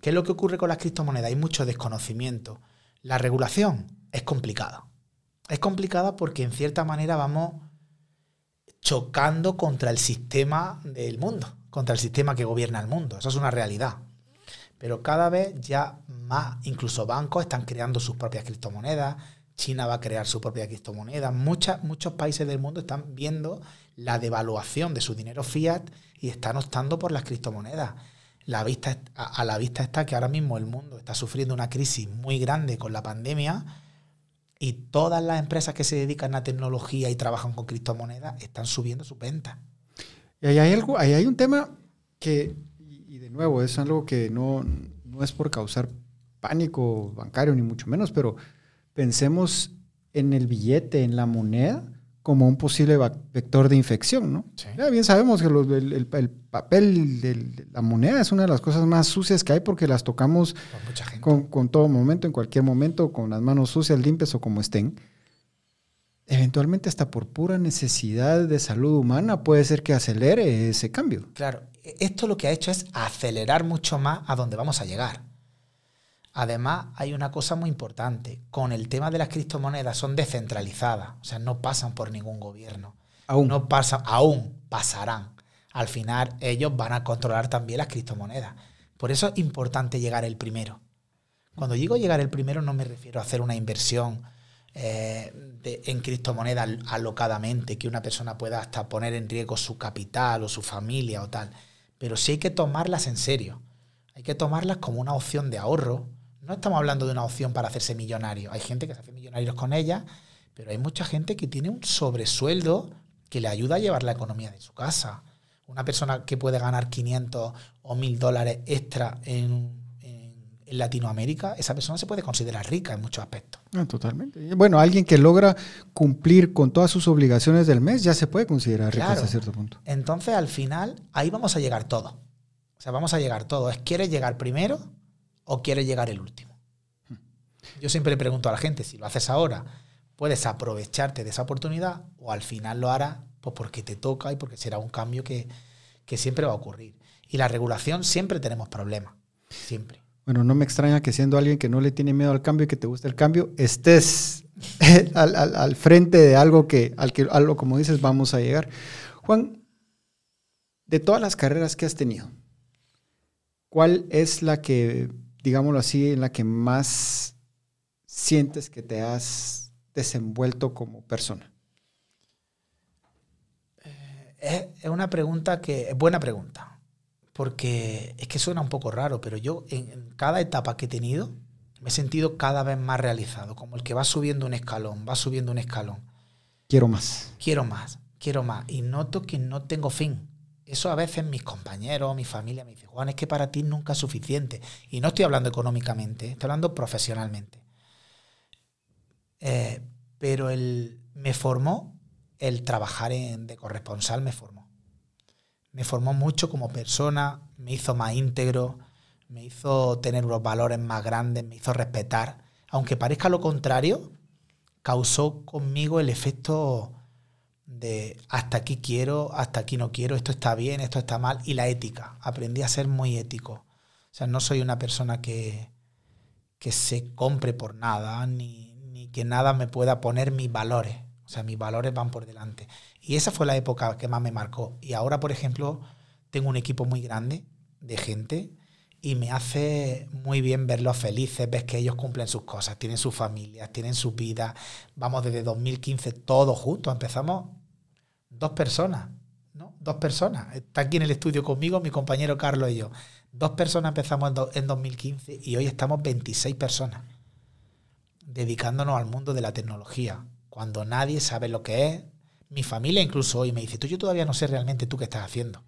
S3: ¿Qué es lo que ocurre con las criptomonedas? Hay mucho desconocimiento. La regulación es complicada. Es complicada porque en cierta manera vamos chocando contra el sistema del mundo, contra el sistema que gobierna el mundo. Eso es una realidad. Pero cada vez ya más, incluso bancos están creando sus propias criptomonedas, China va a crear su propia criptomoneda, muchos países del mundo están viendo la devaluación de su dinero fiat y están optando por las criptomonedas. La vista, a la vista está que ahora mismo el mundo está sufriendo una crisis muy grande con la pandemia y todas las empresas que se dedican a tecnología y trabajan con criptomonedas están subiendo sus ventas.
S1: Y ahí hay, algo, ahí hay un tema que, y de nuevo, es algo que no, no es por causar pánico bancario, ni mucho menos, pero pensemos en el billete, en la moneda, como un posible vector de infección, ¿no? Ya bien sabemos que el, papel de la moneda es una de las cosas más sucias que hay porque las tocamos con, con, todo momento, en cualquier momento, con las manos sucias, limpias o como estén. Eventualmente hasta por pura necesidad de salud humana puede ser que acelere ese cambio.
S3: Claro, esto lo que ha hecho es acelerar mucho más a donde vamos a llegar. Además, hay una cosa muy importante. Con el tema de las criptomonedas son descentralizadas, o sea, no pasan por ningún gobierno.
S1: Aún.
S3: No pasan, aún pasarán. Al final, ellos van a controlar también las criptomonedas. Por eso es importante llegar el primero. Cuando digo llegar el primero, no me refiero a hacer una inversión eh, en criptomonedas alocadamente, que una persona pueda hasta poner en riesgo su capital o su familia o tal. Pero sí hay que tomarlas en serio. Hay que tomarlas como una opción de ahorro no estamos hablando de una opción para hacerse millonario. Hay gente que se hace millonarios con ella, pero hay mucha gente que tiene un sobresueldo que le ayuda a llevar la economía de su casa. Una persona que puede ganar 500 o 1000 dólares extra en, Latinoamérica, esa persona se puede considerar rica en muchos aspectos.
S1: Ah, totalmente. Bueno, alguien que logra cumplir con todas sus obligaciones del mes ya se puede considerar rico hasta cierto punto.
S3: Entonces, al final, ahí vamos a llegar todos. O sea, vamos a llegar todos. ¿Quieres llegar primero? O quieres llegar el último? Yo siempre le pregunto a la gente, si lo haces ahora, puedes aprovecharte de esa oportunidad o al final lo harás pues porque te toca y porque será un cambio que, siempre va a ocurrir. Y la regulación siempre tenemos problemas, siempre.
S1: Bueno, no me extraña que siendo alguien que no le tiene miedo al cambio y que te gusta el cambio, estés al, frente de algo que, al que, algo como dices, vamos a llegar. Juan, de todas las carreras que has tenido, ¿cuál es la que digámoslo así, en la que más sientes que te has desenvuelto como persona?
S3: Eh, es una pregunta que es buena pregunta, porque es que suena un poco raro, pero yo en, cada etapa que he tenido me he sentido cada vez más realizado, como el que va subiendo un escalón, va subiendo un escalón.
S1: Quiero más.
S3: Quiero más, quiero más. Y noto que no tengo fin eso a veces mis compañeros, mi familia me dicen, Juan, es que para ti nunca es suficiente. Y no estoy hablando económicamente, estoy hablando profesionalmente. Eh, pero el, me formó, el trabajar en, de corresponsal me formó. Me formó mucho como persona, me hizo más íntegro, me hizo tener unos valores más grandes, me hizo respetar. Aunque parezca lo contrario, causó conmigo el efecto de hasta aquí quiero, hasta aquí no quiero, esto está bien, esto está mal, y la ética. Aprendí a ser muy ético. O sea, no soy una persona que, que se compre por nada, ni, ni que nada me pueda poner mis valores. O sea, mis valores van por delante. Y esa fue la época que más me marcó. Y ahora, por ejemplo, tengo un equipo muy grande de gente y me hace muy bien verlos felices, ves que ellos cumplen sus cosas, tienen sus familias, tienen su vida. Vamos desde 2015 todos juntos, empezamos dos personas, ¿no? Dos personas. Está aquí en el estudio conmigo mi compañero Carlos y yo. Dos personas empezamos en, 2015 y hoy estamos 26 personas dedicándonos al mundo de la tecnología, cuando nadie sabe lo que es. Mi familia incluso hoy me dice, tú yo todavía no sé realmente tú qué estás haciendo.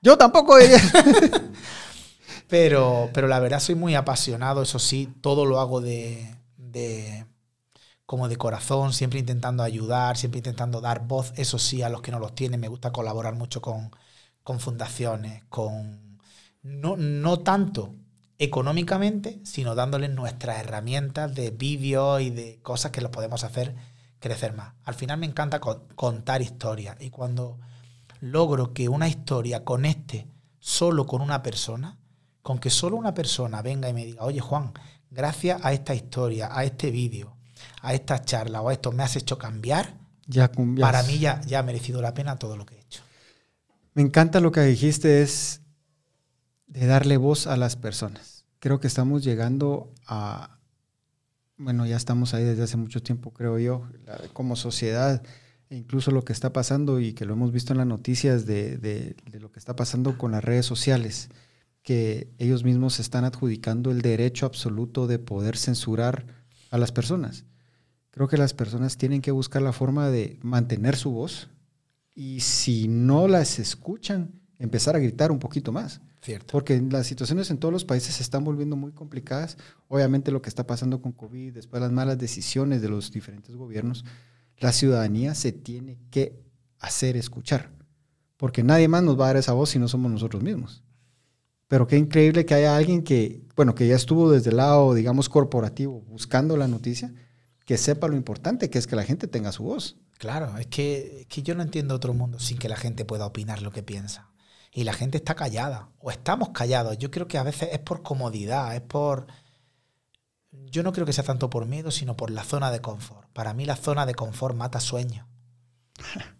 S1: Yo tampoco.
S3: pero, pero la verdad soy muy apasionado, eso sí, todo lo hago de, como de corazón, siempre intentando ayudar, siempre intentando dar voz, eso sí, a los que no los tienen. Me gusta colaborar mucho con, fundaciones, con no, no tanto económicamente, sino dándoles nuestras herramientas de vídeo y de cosas que los podemos hacer crecer más. Al final me encanta contar historias y cuando logro que una historia conecte solo con una persona, con que solo una persona venga y me diga, oye Juan, gracias a esta historia, a este vídeo, a esta charla o a esto me has hecho cambiar,
S1: ya,
S3: para mí ya, ya ha merecido la pena todo lo que he hecho.
S1: Me encanta lo que dijiste, es de darle voz a las personas. Creo que estamos llegando a, bueno, ya estamos ahí desde hace mucho tiempo, creo yo, como sociedad, e incluso lo que está pasando y que lo hemos visto en las noticias de, de, de lo que está pasando con las redes sociales, que ellos mismos están adjudicando el derecho absoluto de poder censurar a las personas. Creo que las personas tienen que buscar la forma de mantener su voz y si no las escuchan, empezar a gritar un poquito más.
S3: Cierto.
S1: Porque las situaciones en todos los países se están volviendo muy complicadas. Obviamente lo que está pasando con COVID, después las malas decisiones de los diferentes gobiernos, la ciudadanía se tiene que hacer escuchar. Porque nadie más nos va a dar esa voz si no somos nosotros mismos. Pero qué increíble que haya alguien que, bueno, que ya estuvo desde el lado, digamos, corporativo, buscando la noticia, que sepa lo importante que es que la gente tenga su voz.
S3: Claro, es que, es que yo no entiendo otro mundo sin que la gente pueda opinar lo que piensa. Y la gente está callada, o estamos callados. Yo creo que a veces es por comodidad, es por... Yo no creo que sea tanto por miedo, sino por la zona de confort. Para mí la zona de confort mata sueños.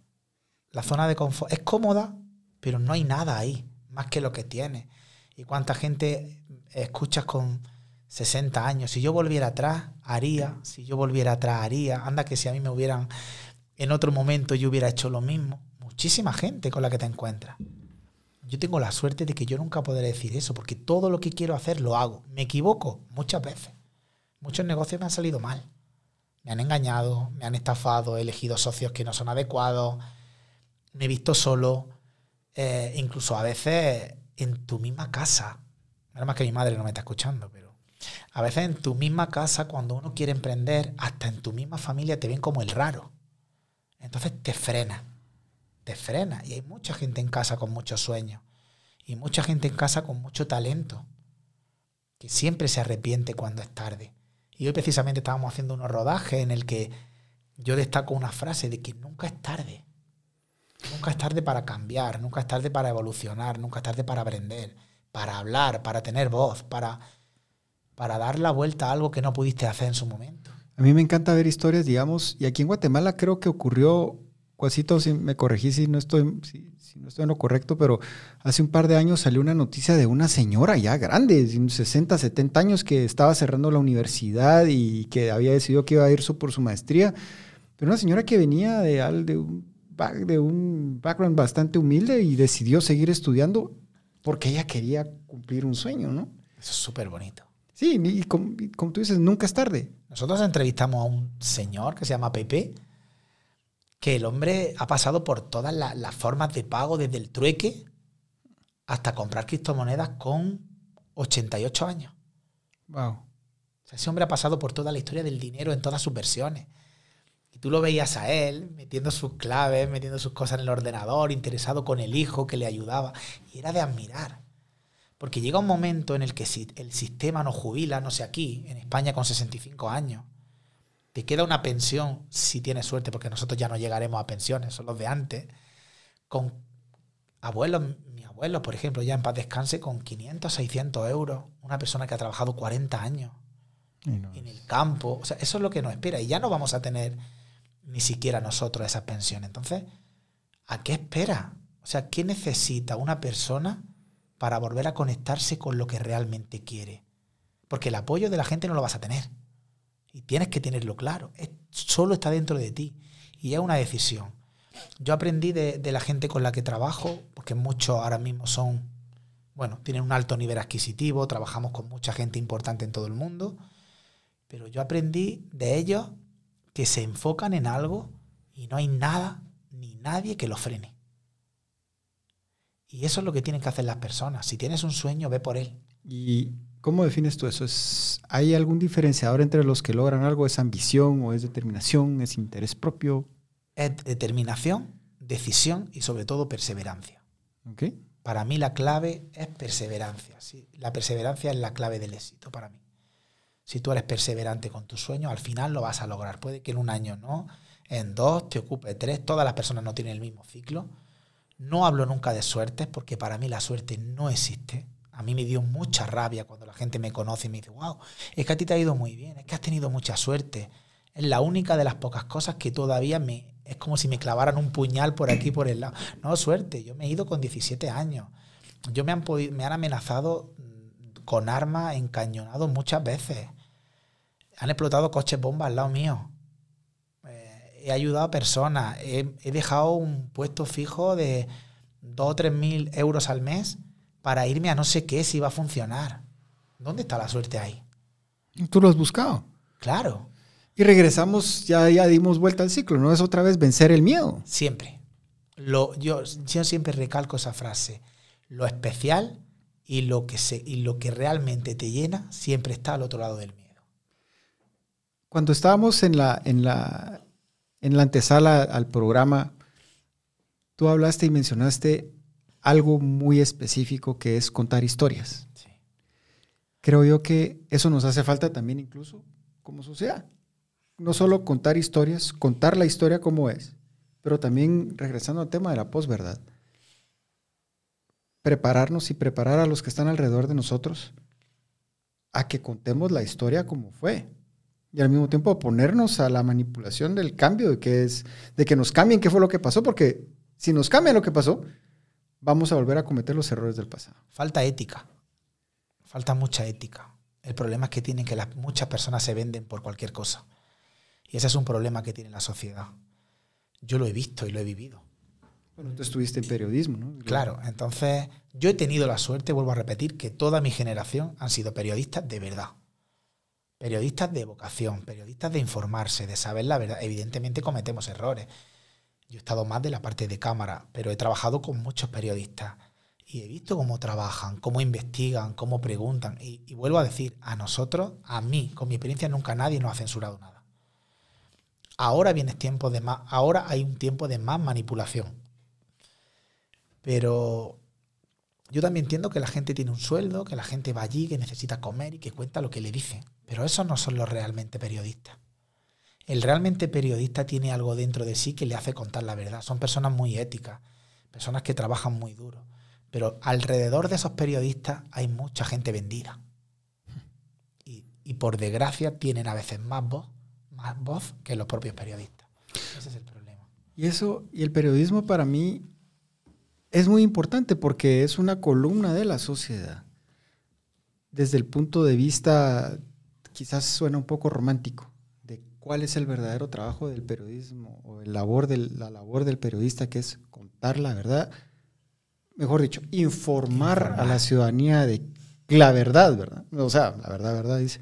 S3: La zona de confort es cómoda, pero no hay nada ahí, más que lo que tiene. Y cuánta gente escuchas con 60 años. Si yo volviera atrás, haría. Si yo volviera atrás, haría. Anda que si a mí me hubieran, en otro momento yo hubiera hecho lo mismo. Muchísima gente con la que te encuentras. Yo tengo la suerte de que yo nunca podré decir eso, porque todo lo que quiero hacer lo hago. Me equivoco muchas veces. Muchos negocios me han salido mal. Me han engañado, me han estafado, he elegido socios que no son adecuados, me he visto solo. Eh, incluso a veces en tu misma casa. Nada más que mi madre no me está escuchando, pero a veces en tu misma casa, cuando uno quiere emprender, hasta en tu misma familia te ven como el raro. Entonces te frena, te frena. Y hay mucha gente en casa con muchos sueños y mucha gente en casa con mucho talento, que siempre se arrepiente cuando es tarde. Y hoy precisamente estábamos haciendo unos rodajes en el que yo destaco una frase de que nunca es tarde. Nunca es tarde para cambiar, nunca es tarde para evolucionar, nunca es tarde para aprender, para hablar, para tener voz, para, para dar la vuelta a algo que no pudiste hacer en su momento.
S1: A mí me encanta ver historias, digamos, y aquí en Guatemala creo que ocurrió, Cuasito, si me corregí si no estoy, si, no estoy en lo correcto, pero hace un par de años salió una noticia de una señora ya grande, 60, 70 años, que estaba cerrando la universidad y que había decidido que iba a ir por su maestría, pero una señora que venía de, de un de un background bastante humilde y decidió seguir estudiando porque ella quería cumplir un sueño, ¿no?
S3: Eso es súper bonito.
S1: Sí, y como, tú dices, nunca es tarde.
S3: Nosotros entrevistamos a un señor que se llama Pepe, que el hombre ha pasado por todas las formas de pago, desde el trueque hasta comprar criptomonedas con 88 años.
S1: Wow.
S3: ese hombre ha pasado por toda la historia del dinero en todas sus versiones. Y tú lo veías a él metiendo sus claves, metiendo sus cosas en el ordenador, interesado con el hijo que le ayudaba. Y era de admirar. Porque llega un momento en el que si el sistema nos jubila, no sé aquí, en España con 65 años, te queda una pensión, si tienes suerte, porque nosotros ya no llegaremos a pensiones, son los de antes, con abuelos, mi abuelo, por ejemplo, ya en paz descanse, con 500, 600 euros, una persona que ha trabajado 40 años en el campo, o sea, eso es lo que nos espera y ya no vamos a tener ni siquiera nosotros esa pensión. Entonces, ¿a qué espera? O sea, ¿qué necesita una persona para volver a conectarse con lo que realmente quiere? Porque el apoyo de la gente no lo vas a tener. Y tienes que tenerlo claro. solo está dentro de ti. Y es una decisión. Yo aprendí de, de la gente con la que trabajo, porque muchos ahora mismo son, bueno, tienen un alto nivel adquisitivo, trabajamos con mucha gente importante en todo el mundo, pero yo aprendí de ellos que se enfocan en algo y no hay nada ni nadie que lo frene. Y eso es lo que tienen que hacer las personas. Si tienes un sueño, ve por él.
S1: ¿Y cómo defines tú eso? ¿Es, ¿Hay algún diferenciador entre los que logran algo? ¿Es ambición o es determinación? ¿Es interés propio?
S3: Es determinación, decisión y sobre todo perseverancia. Para mí la clave es perseverancia. ¿sí? La perseverancia es la clave del éxito para mí. Si tú eres perseverante con tus sueños, al final lo vas a lograr. Puede que en un año no, en dos, te ocupe tres. Todas las personas no tienen el mismo ciclo. No hablo nunca de suerte porque para mí la suerte no existe. A mí me dio mucha rabia cuando la gente me conoce y me dice, wow, es que a ti te ha ido muy bien, es que has tenido mucha suerte. Es la única de las pocas cosas que todavía me... Es como si me clavaran un puñal por aquí, por el lado. No, suerte, yo me he ido con 17 años. Yo me han, me han amenazado con armas encañonados muchas veces. Han explotado coches bombas al lado mío. Eh, he ayudado a personas. He, dejado un puesto fijo de 2 o 3 mil euros al mes para irme a no sé qué si va a funcionar. ¿Dónde está la suerte ahí?
S1: Tú lo has buscado.
S3: Claro.
S1: Y regresamos, ya, ya dimos vuelta al ciclo, ¿no? Es otra vez vencer el miedo.
S3: Siempre. Lo, yo, yo siempre recalco esa frase. Lo especial y lo que, se, y lo que realmente te llena siempre está al otro lado del miedo.
S1: Cuando estábamos en la, en la, en la antesala al programa, tú hablaste y mencionaste algo muy específico que es contar historias. Creo yo que eso nos hace falta también incluso como sociedad. No solo contar historias, contar la historia como es, pero también regresando al tema de la posverdad prepararnos y preparar a los que están alrededor de nosotros a que contemos la historia como fue. Y al mismo tiempo ponernos a la manipulación del cambio, de que, es, de que nos cambien qué fue lo que pasó, porque si nos cambia lo que pasó, vamos a volver a cometer los errores del pasado.
S3: Falta ética. Falta mucha ética. El problema es que tienen que las, muchas personas se venden por cualquier cosa. Y ese es un problema que tiene la sociedad. Yo lo he visto y lo he vivido.
S1: Bueno, tú estuviste en periodismo, ¿no?
S3: Claro, entonces yo he tenido la suerte, vuelvo a repetir, que toda mi generación han sido periodistas de verdad. Periodistas de vocación, periodistas de informarse, de saber la verdad. Evidentemente cometemos errores. Yo he estado más de la parte de cámara, pero he trabajado con muchos periodistas y he visto cómo trabajan, cómo investigan, cómo preguntan. Y, vuelvo a decir, a nosotros, a mí, con mi experiencia, nunca nadie nos ha censurado nada. Ahora viene tiempo de más, ahora hay un tiempo de más manipulación pero yo también entiendo que la gente tiene un sueldo, que la gente va allí, que necesita comer y que cuenta lo que le dicen. Pero esos no son los realmente periodistas. El realmente periodista tiene algo dentro de sí que le hace contar la verdad. Son personas muy éticas, personas que trabajan muy duro. Pero alrededor de esos periodistas hay mucha gente vendida. Y, y por desgracia tienen a veces más voz, más voz que los propios periodistas. Ese es el problema.
S1: Y eso, y el periodismo para mí es muy importante porque es una columna de la sociedad. Desde el punto de vista, quizás suena un poco romántico, de cuál es el verdadero trabajo del periodismo o el labor del, la labor del periodista, que es contar la verdad, mejor dicho, informar, a la ciudadanía de la verdad, ¿verdad? O sea, la verdad, verdad, dice.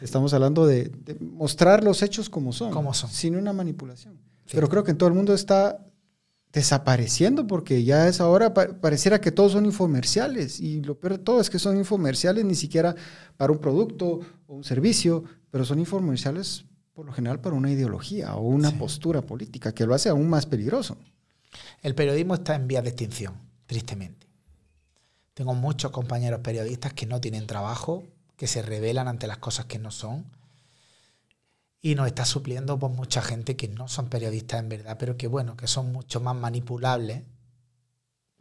S1: Estamos hablando de, mostrar los hechos como son,
S3: como son.
S1: sin una manipulación. Pero creo que en todo el mundo está desapareciendo porque ya es ahora, pareciera que todos son infomerciales y lo peor de todo es que son infomerciales ni siquiera para un producto o un servicio, pero son infomerciales por lo general para una ideología o una postura política que lo hace aún más peligroso.
S3: El periodismo está en vía de extinción, tristemente. Tengo muchos compañeros periodistas que no tienen trabajo, que se rebelan ante las cosas que no son y nos está supliendo por mucha gente que no son periodistas en verdad, pero que bueno, que son mucho más manipulables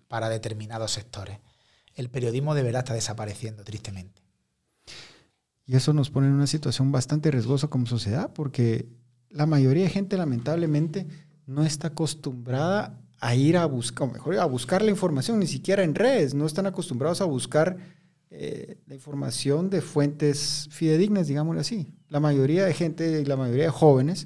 S3: para determinados sectores. El periodismo de verdad está desapareciendo, tristemente.
S1: Y eso nos pone en una situación bastante riesgosa como sociedad, porque la mayoría de gente lamentablemente no está acostumbrada a ir a buscar, o mejor, a buscar la información, ni siquiera en redes, no están acostumbrados a buscar eh, la información de fuentes fidedignas, digámoslo así. La mayoría de gente y la mayoría de jóvenes,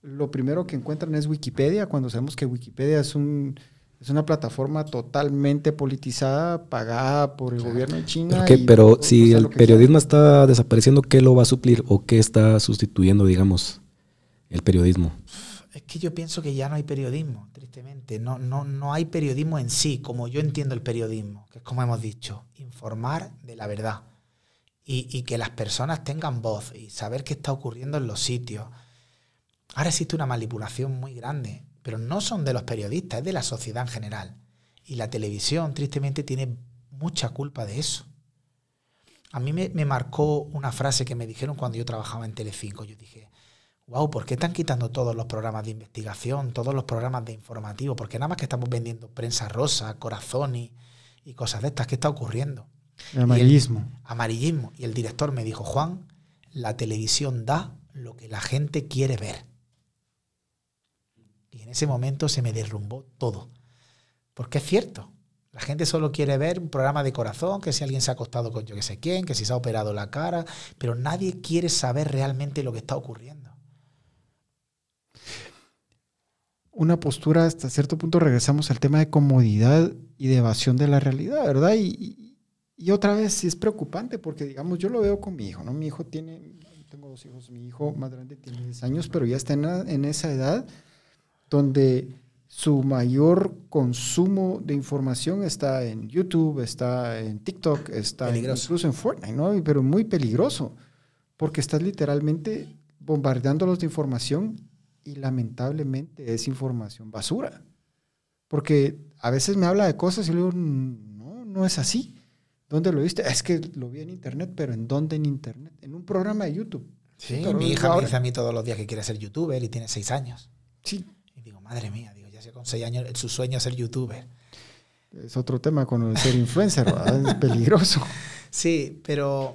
S1: lo primero que encuentran es Wikipedia, cuando sabemos que Wikipedia es, un, es una plataforma totalmente politizada, pagada por el gobierno de China.
S2: pero si el periodismo está desapareciendo, ¿qué lo va a suplir o qué está sustituyendo, digamos, el periodismo?
S3: Es que yo pienso que ya no hay periodismo, tristemente. No, no, no hay periodismo en sí, como yo entiendo el periodismo, que es como hemos dicho, informar de la verdad. Y, que las personas tengan voz y saber qué está ocurriendo en los sitios. Ahora existe una manipulación muy grande, pero no son de los periodistas, es de la sociedad en general. Y la televisión, tristemente, tiene mucha culpa de eso. A mí me, me marcó una frase que me dijeron cuando yo trabajaba en Telecinco. Yo dije, wow, ¿por qué están quitando todos los programas de investigación, todos los programas de informativo? Porque nada más que estamos vendiendo prensa rosa, corazón y, cosas de estas. ¿Qué está ocurriendo?
S1: El amarillismo.
S3: amarillismo. Y el director me dijo, Juan, la televisión da lo que la gente quiere ver. Y en ese momento se me derrumbó todo. Porque es cierto. La gente solo quiere ver un programa de corazón, que si alguien se ha acostado con yo que sé quién, que si se ha operado la cara, pero nadie quiere saber realmente lo que está ocurriendo.
S1: Una postura hasta cierto punto regresamos al tema de comodidad y de evasión de la realidad, ¿verdad? Y, otra vez sí es preocupante porque, digamos, yo lo veo con mi hijo, ¿no? Mi hijo tiene, tengo dos hijos, mi hijo más grande tiene 10 años, pero ya está en, esa edad donde su mayor consumo de información está en YouTube, está en TikTok, está incluso en Fortnite, ¿no? Pero muy peligroso, porque estás literalmente bombardeándolos de información y lamentablemente es información basura. Porque a veces me habla de cosas y luego, no, no es así. ¿Dónde lo viste? Es que lo vi en internet, pero ¿en dónde en internet? En un programa de YouTube.
S3: Sí, mi hija me dice a mí todos los días que quiere ser youtuber y tiene seis años.
S1: Sí.
S3: Y digo, madre mía, digo, ya sé con seis años su sueño es ser youtuber.
S1: Es otro tema con el ser influencer, es peligroso.
S3: Sí, pero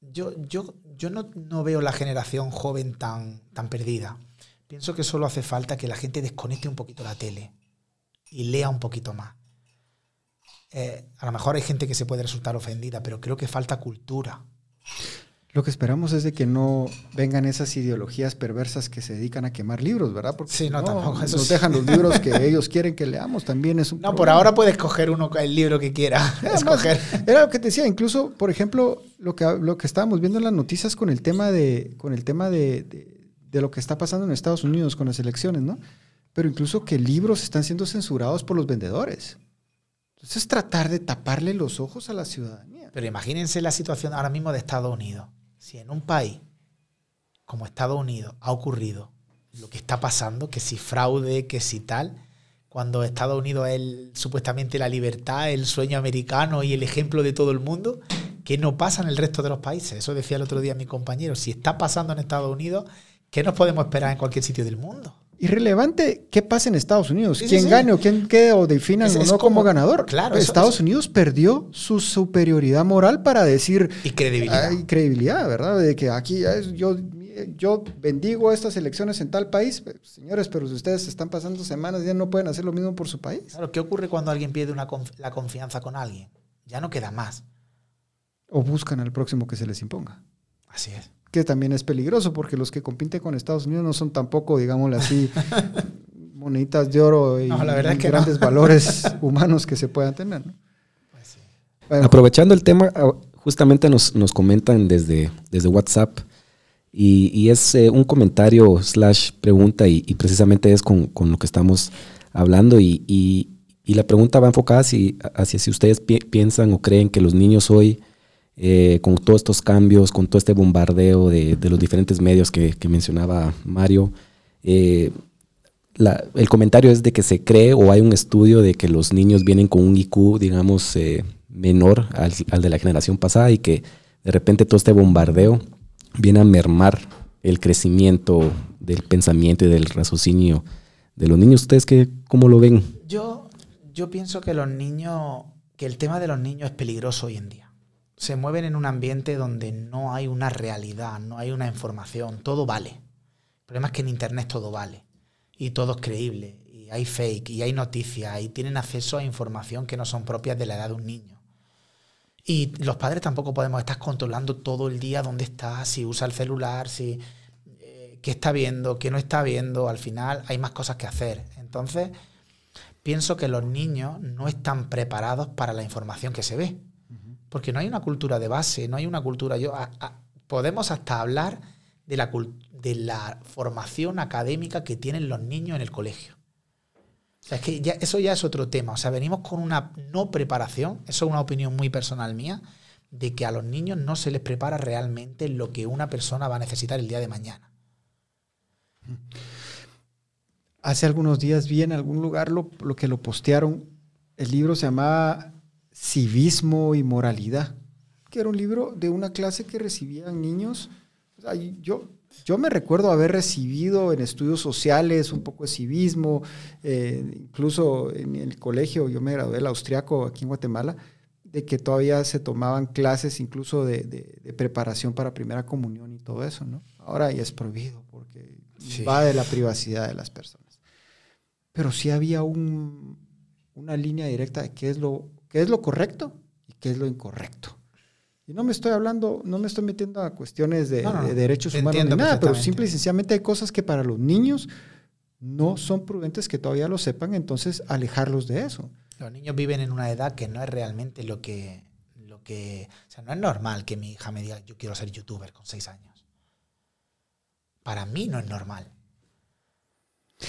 S3: yo, yo, yo no, no, veo la generación joven tan, tan perdida. Pienso que solo hace falta que la gente desconecte un poquito la tele y lea un poquito más. Eh, a lo mejor hay gente que se puede resultar ofendida, pero creo que falta cultura.
S1: Lo que esperamos es de que no vengan esas ideologías perversas que se dedican a quemar libros, ¿verdad?
S3: Porque sí, no, tampoco.
S1: nos dejan los libros que ellos quieren que leamos, también es un
S3: No, por ahora puedes escoger uno el libro que quiera. escoger.
S1: Era lo que te decía, incluso, por ejemplo, lo que, lo que estábamos viendo en las noticias con el tema de, con el tema de, de lo que está pasando en Estados Unidos con las elecciones, ¿no? Pero incluso que libros están siendo censurados por los vendedores. Entonces es tratar de taparle los ojos a la ciudadanía.
S3: Pero imagínense la situación ahora mismo de Estados Unidos. Si en un país como Estados Unidos ha ocurrido lo que está pasando, que si fraude, que si tal, cuando Estados Unidos es supuestamente la libertad, el sueño americano y el ejemplo de todo el mundo, ¿qué no pasa en el resto de los países? Eso decía el otro día mi compañero. Si está pasando en Estados Unidos, ¿qué nos podemos esperar en cualquier sitio del mundo?
S1: irrelevante qué pasa en Estados Unidos, quién gane o quién quede o definan o no como, ganador.
S3: Claro,
S1: Estados Unidos perdió su superioridad moral para decir
S3: y credibilidad,
S1: credibilidad, ¿verdad? De que aquí yo yo bendigo estas elecciones en tal país, pues, señores, pero si ustedes están pasando semanas ya no pueden hacer lo mismo por su país.
S3: Claro, ¿qué ocurre cuando alguien pierde una la confianza con alguien? Ya no queda más.
S1: O buscan al próximo que se les imponga.
S3: Así es
S1: que también es peligroso porque los que compiten con Estados Unidos no son tampoco, digámoslo así, moneditas de oro y, grandes valores humanos que se puedan tener.
S2: Pues Aprovechando el tema, ah, justamente nos, nos comentan desde, desde WhatsApp y, es eh, un comentario slash pregunta y, precisamente es con, lo que estamos hablando y, la pregunta va enfocada hacia, hacia si ustedes piensan o creen que los niños hoy eh, con todos estos cambios, con todo este bombardeo de, los diferentes medios que, mencionaba Mario. Eh, el comentario es de que se cree o hay un estudio de que los niños vienen con un IQ, digamos, eh, menor al, de la generación pasada y que de repente todo este bombardeo viene a mermar el crecimiento del pensamiento y del raciocinio de los niños. ¿Ustedes qué, cómo lo ven?
S3: Yo, yo pienso que los niños, que el tema de los niños es peligroso hoy en día se mueven en un ambiente donde no hay una realidad, no hay una información, todo vale. El problema es que en Internet todo vale y todo es creíble, y hay fake, y hay noticias, y tienen acceso a información que no son propias de la edad de un niño. Y los padres tampoco podemos estar controlando todo el día dónde está, si usa el celular, si eh, qué está viendo, qué no está viendo. Al final hay más cosas que hacer. Entonces, pienso que los niños no están preparados para la información que se ve porque no hay una cultura de base, no hay una cultura. Yo, podemos hasta hablar de la, de la formación académica que tienen los niños en el colegio. O sea, es que eso ya es otro tema. O sea, venimos con una no preparación, eso es una opinión muy personal mía, de que a los niños no se les prepara realmente lo que una persona va a necesitar el día de mañana.
S1: Hace algunos días vi en algún lugar lo que lo postearon. El libro se llamaba civismo y moralidad, que era un libro de una clase que recibían niños. yo, yo me recuerdo haber recibido en estudios sociales un poco de civismo, eh, incluso en el colegio, yo me gradué del austriaco aquí en Guatemala, de que todavía se tomaban clases incluso de, preparación para primera comunión y todo eso, ¿no? Ahora ya es prohibido porque va de la privacidad de las personas. Pero sí había un, una línea directa de qué es lo qué es lo correcto y qué es lo incorrecto. Y no me estoy hablando, no me estoy metiendo a cuestiones de, derechos humanos ni nada, pero simple y sencillamente hay cosas que para los niños no son prudentes que todavía lo sepan, entonces alejarlos de eso.
S3: Los niños viven en una edad que no es realmente lo que, lo que, o sea, no es normal que mi hija me diga yo quiero ser youtuber con seis años. Para mí no es normal.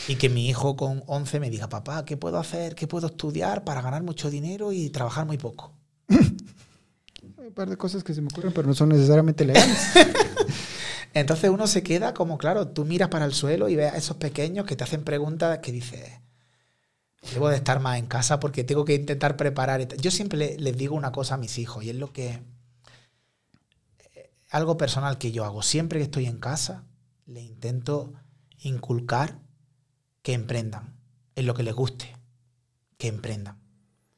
S3: Y que mi hijo con 11 me diga, papá, ¿qué puedo hacer? ¿Qué puedo estudiar para ganar mucho dinero y trabajar muy poco?
S1: Hay un par de cosas que se me ocurren, pero no son necesariamente legales.
S3: Entonces uno se queda como, claro, tú miras para el suelo y ves a esos pequeños que te hacen preguntas que dices, debo de estar más en casa porque tengo que intentar preparar. Yo siempre les digo una cosa a mis hijos y es lo que... Eh, algo personal que yo hago. Siempre que estoy en casa, le intento inculcar que emprendan en lo que les guste, que emprendan.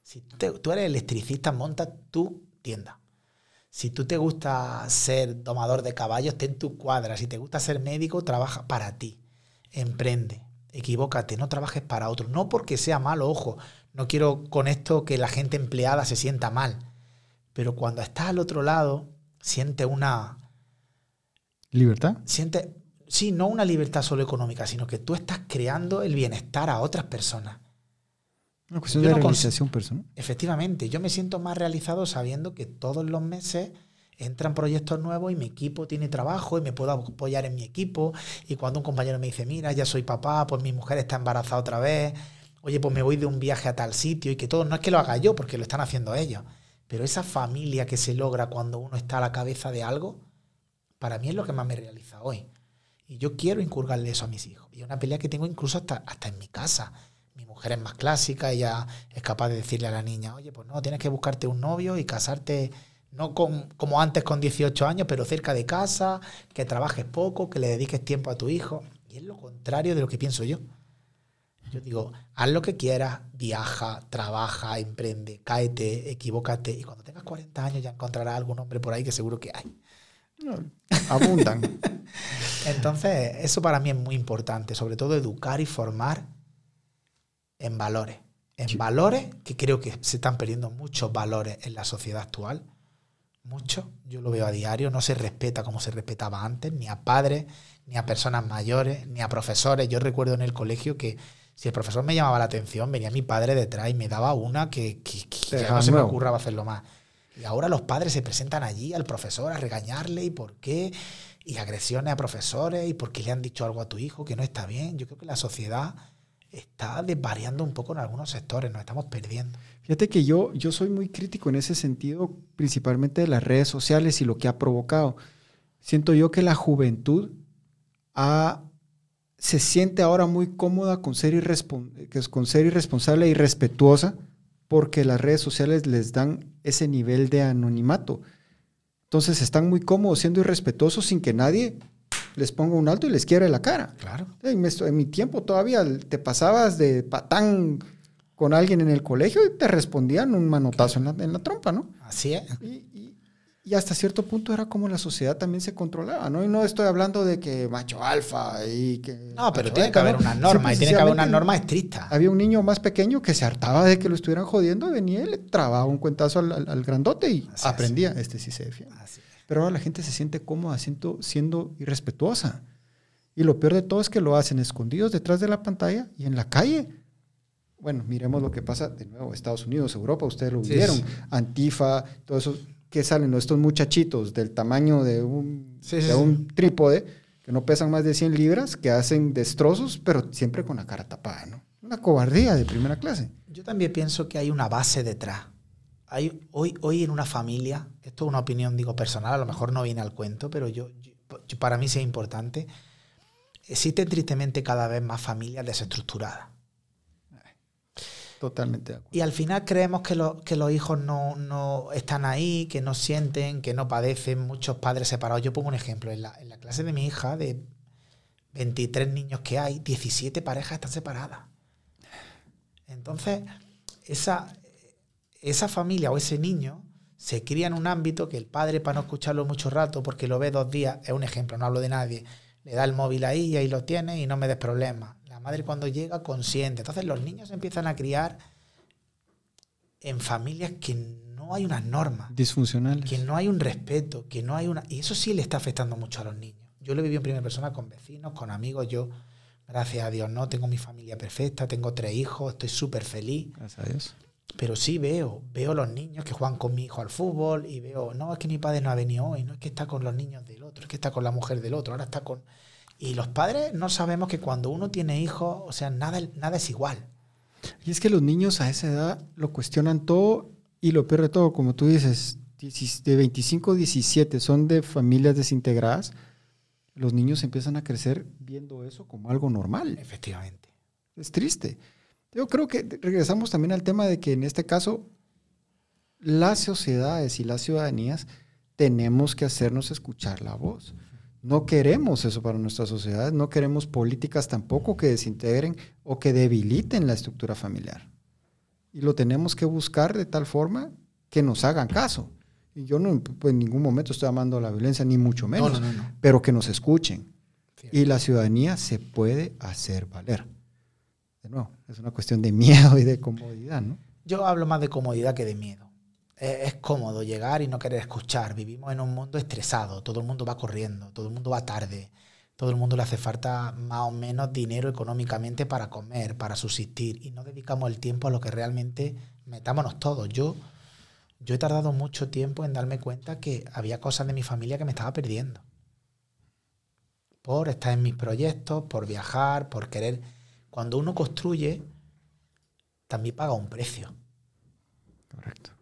S3: Si tú eres electricista, monta tu tienda. Si tú te gusta ser domador de caballos, ten tu cuadra. Si te gusta ser médico, trabaja para ti. Emprende. Equivócate, no trabajes para otro. No porque sea malo, ojo. No quiero con esto que la gente empleada se sienta mal. Pero cuando estás al otro lado, siente una...
S1: ¿Libertad?
S3: Siente, sí, no una libertad solo económica, sino que tú estás creando el bienestar a otras personas.
S1: Una cuestión de realización personal.
S3: Efectivamente, yo me siento más realizado sabiendo que todos los meses entran proyectos nuevos y mi equipo tiene trabajo y me puedo apoyar en mi equipo. Y cuando un compañero me dice, mira, ya soy papá, pues mi mujer está embarazada otra vez, oye, pues me voy de un viaje a tal sitio y que todo, no es que lo haga yo, porque lo están haciendo ellos, pero esa familia que se logra cuando uno está a la cabeza de algo, para mí es lo que más me realiza hoy. Y yo quiero inculcarle eso a mis hijos. Y es una pelea que tengo incluso hasta, hasta en mi casa mi mujer es más clásica, ella es capaz de decirle a la niña, oye, pues no, tienes que buscarte un novio y casarte, no como antes con 18 años, pero cerca de casa, que trabajes poco, que le dediques tiempo a tu hijo. Y es lo contrario de lo que pienso yo. Yo digo, haz lo que quieras, viaja, trabaja, emprende, cáete, equivócate. Y cuando tengas 40 años ya encontrarás algún hombre por ahí que seguro que hay.
S1: Abundan.
S3: Entonces, eso para mí es muy importante, sobre todo educar y formar en valores. En valores, que creo que se están perdiendo muchos valores en la sociedad actual. Muchos, yo lo veo a diario, no se respeta como se respetaba antes, ni a padres, ni a personas mayores, ni a profesores. Yo recuerdo en el colegio que si el profesor me llamaba la atención, venía mi padre detrás y me daba una que, no se me ocurraba hacerlo más. Y ahora los padres se presentan allí al profesor a regañarle y por qué, y agresiones a profesores y porque le han dicho algo a tu hijo que no está bien. Yo creo que la sociedad está desvariando un poco en algunos sectores, nos estamos perdiendo.
S1: Fíjate que yo, yo soy muy crítico en ese sentido, principalmente de las redes sociales y lo que ha provocado. Siento yo que la juventud se siente ahora muy cómoda con ser, con ser irresponsable y respetuosa porque las redes sociales les dan ese nivel de anonimato. Entonces están muy cómodos siendo irrespetuosos sin que nadie les pongo un alto y les quiere la cara.
S3: Claro.
S1: En, mi tiempo todavía te pasabas de patán con alguien en el colegio y te respondían un manotazo en la, en la trompa, ¿no?
S3: Así es.
S1: Y, hasta cierto punto era como la sociedad también se controlaba, ¿no? Y no estoy hablando de que macho alfa y que...
S3: No, pero tiene que haber una norma y tiene que haber una norma estricta.
S1: Había un niño más pequeño que se hartaba de que lo estuvieran jodiendo, venía y le trababa un cuentazo al, grandote y aprendía, este sí se defiende. Pero ahora la gente se siente cómoda siendo, siendo irrespetuosa. Y lo peor de todo es que lo hacen escondidos detrás de la pantalla y en la calle. Bueno, miremos lo que pasa de nuevo, Estados Unidos, Europa, ustedes lo vieron. Antifa, todo eso, que salen estos muchachitos del tamaño de un, de un trípode, que no pesan más de 100 libras, que hacen destrozos, pero siempre con la cara tapada, ¿no? Una cobardía de primera clase.
S3: Yo también pienso que hay una base detrás hoy, hoy en una familia, esto es una opinión digo personal, a lo mejor no viene al cuento, pero yo, para mí sí es importante, existen tristemente cada vez más familias desestructuradas.
S1: Totalmente
S3: Y al final creemos que, los hijos no, están ahí, que no sienten, que no padecen, muchos padres separados. Yo pongo un ejemplo, en la, en la clase de mi hija, de 23 niños que hay, 17 parejas están separadas. Entonces, esa, esa familia o ese niño se cría en un ámbito que el padre, para no escucharlo mucho rato, porque lo ve dos días, es un ejemplo, no hablo de nadie, le da el móvil ahí y ahí lo tiene y no me des problemas. Madre cuando llega consiente. Entonces los niños empiezan a criar en familias que no hay unas normas.
S1: Disfuncionales.
S3: Que no hay un respeto, que no hay una... Y eso sí le está afectando mucho a los niños. Yo lo he vivido en primera persona con vecinos, con amigos. Yo, gracias a Dios, no tengo mi familia perfecta, tengo tres hijos, estoy súper feliz.
S1: Gracias a Dios.
S3: Pero sí veo, veo los niños que juegan con mi hijo al fútbol y veo, no, es que mi padre no ha venido hoy, no es que está con los niños del otro, es que está con la mujer del otro, ahora está con... Y los padres no sabemos que cuando uno tiene hijos, o sea, nada, nada es igual.
S1: Y es que los niños a esa edad lo cuestionan todo y lo peor de todo, como tú dices, de 25 a 17 son de familias desintegradas, los niños empiezan a crecer viendo eso como algo normal.
S3: Efectivamente.
S1: Es triste. Yo creo que regresamos también al tema de que en este caso las sociedades y las ciudadanías tenemos que hacernos escuchar la voz. No queremos eso para nuestras sociedades, no queremos políticas tampoco que desintegren o que debiliten la estructura familiar. Y lo tenemos que buscar de tal forma que nos hagan caso. Y yo no pues, en ningún momento estoy amando la violencia, ni mucho menos, pero que nos escuchen. Y la ciudadanía se puede hacer valer. De nuevo, es una cuestión de miedo y de comodidad, ¿no?
S3: Yo hablo más de comodidad que de miedo es, cómodo llegar y no querer escuchar. Vivimos en un mundo estresado, todo el mundo va corriendo, todo el mundo va tarde, todo el mundo le hace falta más o menos dinero económicamente para comer, para subsistir y no dedicamos el tiempo a lo que realmente metámonos todos. Yo, yo he tardado mucho tiempo en darme cuenta que había cosas de mi familia que me estaba perdiendo. Por estar en mis proyectos, por viajar, por querer. Cuando uno construye, también paga un precio.
S1: Correcto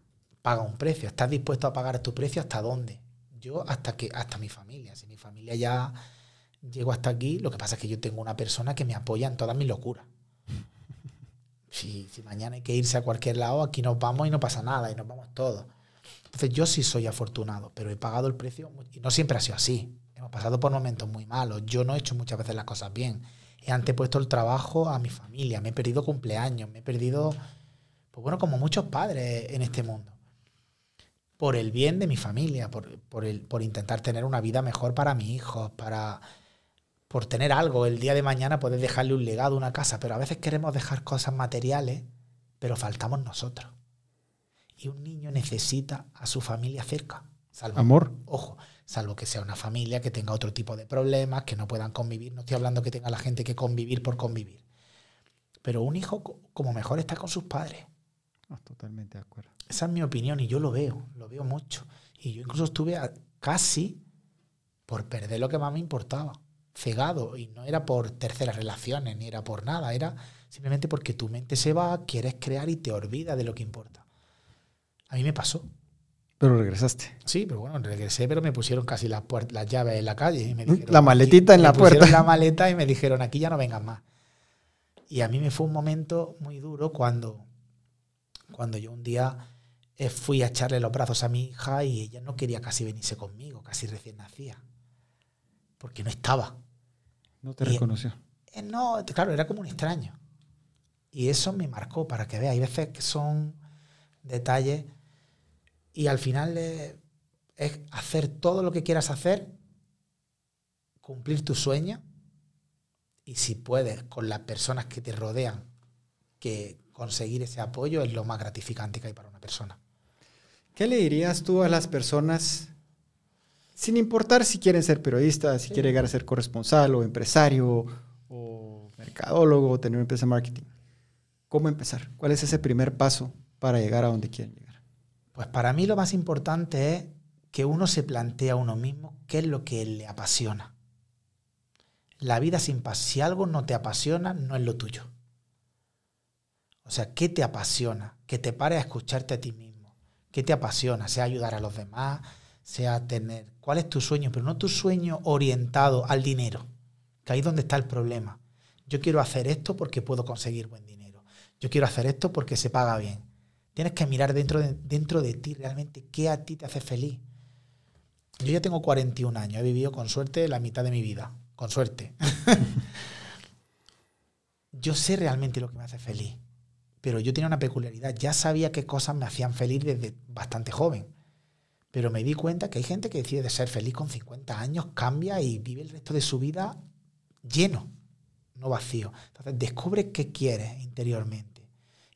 S3: paga un precio. ¿Estás dispuesto a pagar tu precio hasta dónde? Yo hasta que hasta mi familia. Si mi familia ya llegó hasta aquí, lo que pasa es que yo tengo una persona que me apoya en todas mis locuras. Si, si mañana hay que irse a cualquier lado, aquí nos vamos y no pasa nada y nos vamos todos. Entonces yo sí soy afortunado, pero he pagado el precio y no siempre ha sido así. Hemos pasado por momentos muy malos. Yo no he hecho muchas veces las cosas bien. He antepuesto el trabajo a mi familia. Me he perdido cumpleaños. Me he perdido, pues bueno, como muchos padres en este mundo por el bien de mi familia, por, el, por intentar tener una vida mejor para mi hijo, para por tener algo. El día de mañana poder dejarle un legado, una casa, pero a veces queremos dejar cosas materiales, pero faltamos nosotros. Y un niño necesita a su familia cerca.
S1: Salvo, Amor.
S3: Ojo, salvo que sea una familia que tenga otro tipo de problemas, que no puedan convivir. No estoy hablando que tenga la gente que convivir por convivir. Pero un hijo como mejor está con sus padres.
S1: totalmente de acuerdo.
S3: Esa es mi opinión y yo lo veo, veo mucho. Y yo incluso estuve casi por perder lo que más me importaba, cegado. Y no era por terceras relaciones, ni era por nada, era simplemente porque tu mente se va, quieres crear y te olvida de lo que importa. A mí me pasó.
S1: Pero regresaste.
S3: Sí, pero bueno, regresé, pero me pusieron casi las, las llaves en la calle. Y me
S1: la maletita en la puerta.
S3: la maleta y me dijeron, aquí ya no vengas más. Y a mí me fue un momento muy duro cuando, cuando yo un día fui a echarle los brazos a mi hija y ella no quería casi venirse conmigo, casi recién nacía. Porque no estaba.
S1: No te reconoció.
S3: Eh, no, claro, era como un extraño. Y eso me marcó para que vea. Hay veces que son detalles y al final es hacer todo lo que quieras hacer, cumplir tu sueño y si puedes con las personas que te rodean, que conseguir ese apoyo es lo más gratificante que hay para una persona.
S1: ¿Qué le dirías tú a las personas, sin importar si quieren ser periodistas, si quieren llegar a ser corresponsal o empresario o mercadólogo o tener una empresa de marketing? ¿Cómo empezar? ¿Cuál es ese primer paso para llegar a donde quieren llegar?
S3: Pues para mí lo más importante es que uno se plantee a uno mismo qué es lo que le apasiona. La vida sin pasión, si algo no te apasiona, no es lo tuyo. O sea, ¿qué te apasiona? Que te pare a escucharte a ti mismo ¿Qué te apasiona? Sea ayudar a los demás, sea tener... ¿Cuál es tu sueño? Pero no tu sueño orientado al dinero, que ahí es donde está el problema. Yo quiero hacer esto porque puedo conseguir buen dinero. Yo quiero hacer esto porque se paga bien. Tienes que mirar dentro de, dentro de ti realmente qué a ti te hace feliz. Yo ya tengo 41 años, he vivido con suerte la mitad de mi vida, con suerte. Yo sé realmente lo que me hace feliz pero yo tenía una peculiaridad. Ya sabía qué cosas me hacían feliz desde bastante joven. Pero me di cuenta que hay gente que decide ser feliz con 50 años, cambia y vive el resto de su vida lleno, no vacío. Entonces descubre qué quieres interiormente.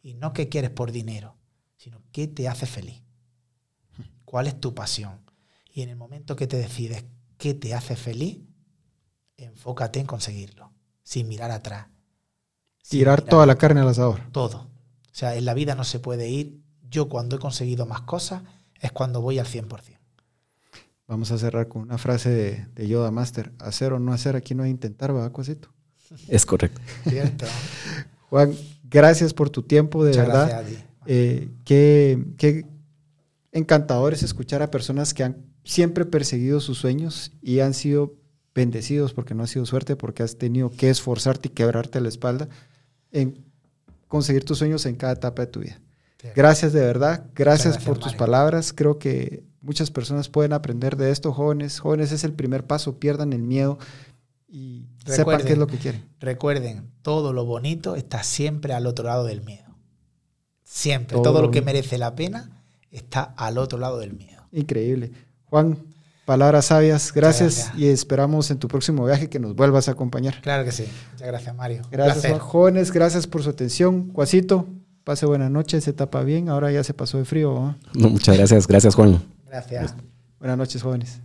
S3: Y no qué quieres por dinero, sino qué te hace feliz. ¿Cuál es tu pasión? Y en el momento que te decides qué te hace feliz, enfócate en conseguirlo, sin mirar atrás.
S1: Tirar toda la carne al asador.
S3: Todo. O sea, en la vida no se puede ir. Yo cuando he conseguido más cosas es cuando voy al 100%.
S1: Vamos a cerrar con una frase de, de Yoda Master. Hacer o no hacer, aquí no hay intentar, ¿verdad, Cosito?
S2: Es correcto.
S3: Cierto.
S1: Juan, gracias por tu tiempo, de
S3: Muchas
S1: verdad.
S3: gracias a ti.
S1: Eh, qué, qué encantador es escuchar a personas que han siempre perseguido sus sueños y han sido bendecidos porque no ha sido suerte, porque has tenido que esforzarte y quebrarte la espalda en conseguir tus sueños en cada etapa de tu vida.
S3: Sí.
S1: Gracias de verdad, gracias,
S3: gracias,
S1: por tus
S3: Mario.
S1: palabras. Creo que muchas personas pueden aprender de esto, jóvenes. Jóvenes es el primer paso, pierdan el miedo y sepan qué es lo que quieren.
S3: Recuerden, todo lo bonito está siempre al otro lado del miedo. Siempre.
S1: Todo
S3: Todo,
S1: lo
S3: lo que merece la pena está al otro lado del miedo.
S1: Increíble. Juan, palabras sabias, gracias,
S3: gracias.
S1: y esperamos en tu próximo viaje que nos vuelvas a acompañar.
S3: Claro que sí. Muchas gracias, Mario.
S1: Gracias. Jóvenes, gracias por su atención. Cuasito, pase buena noche, se tapa bien, ahora ya se pasó de frío.
S2: muchas gracias. Gracias, Juan.
S3: Gracias.
S1: Buenas noches, jóvenes.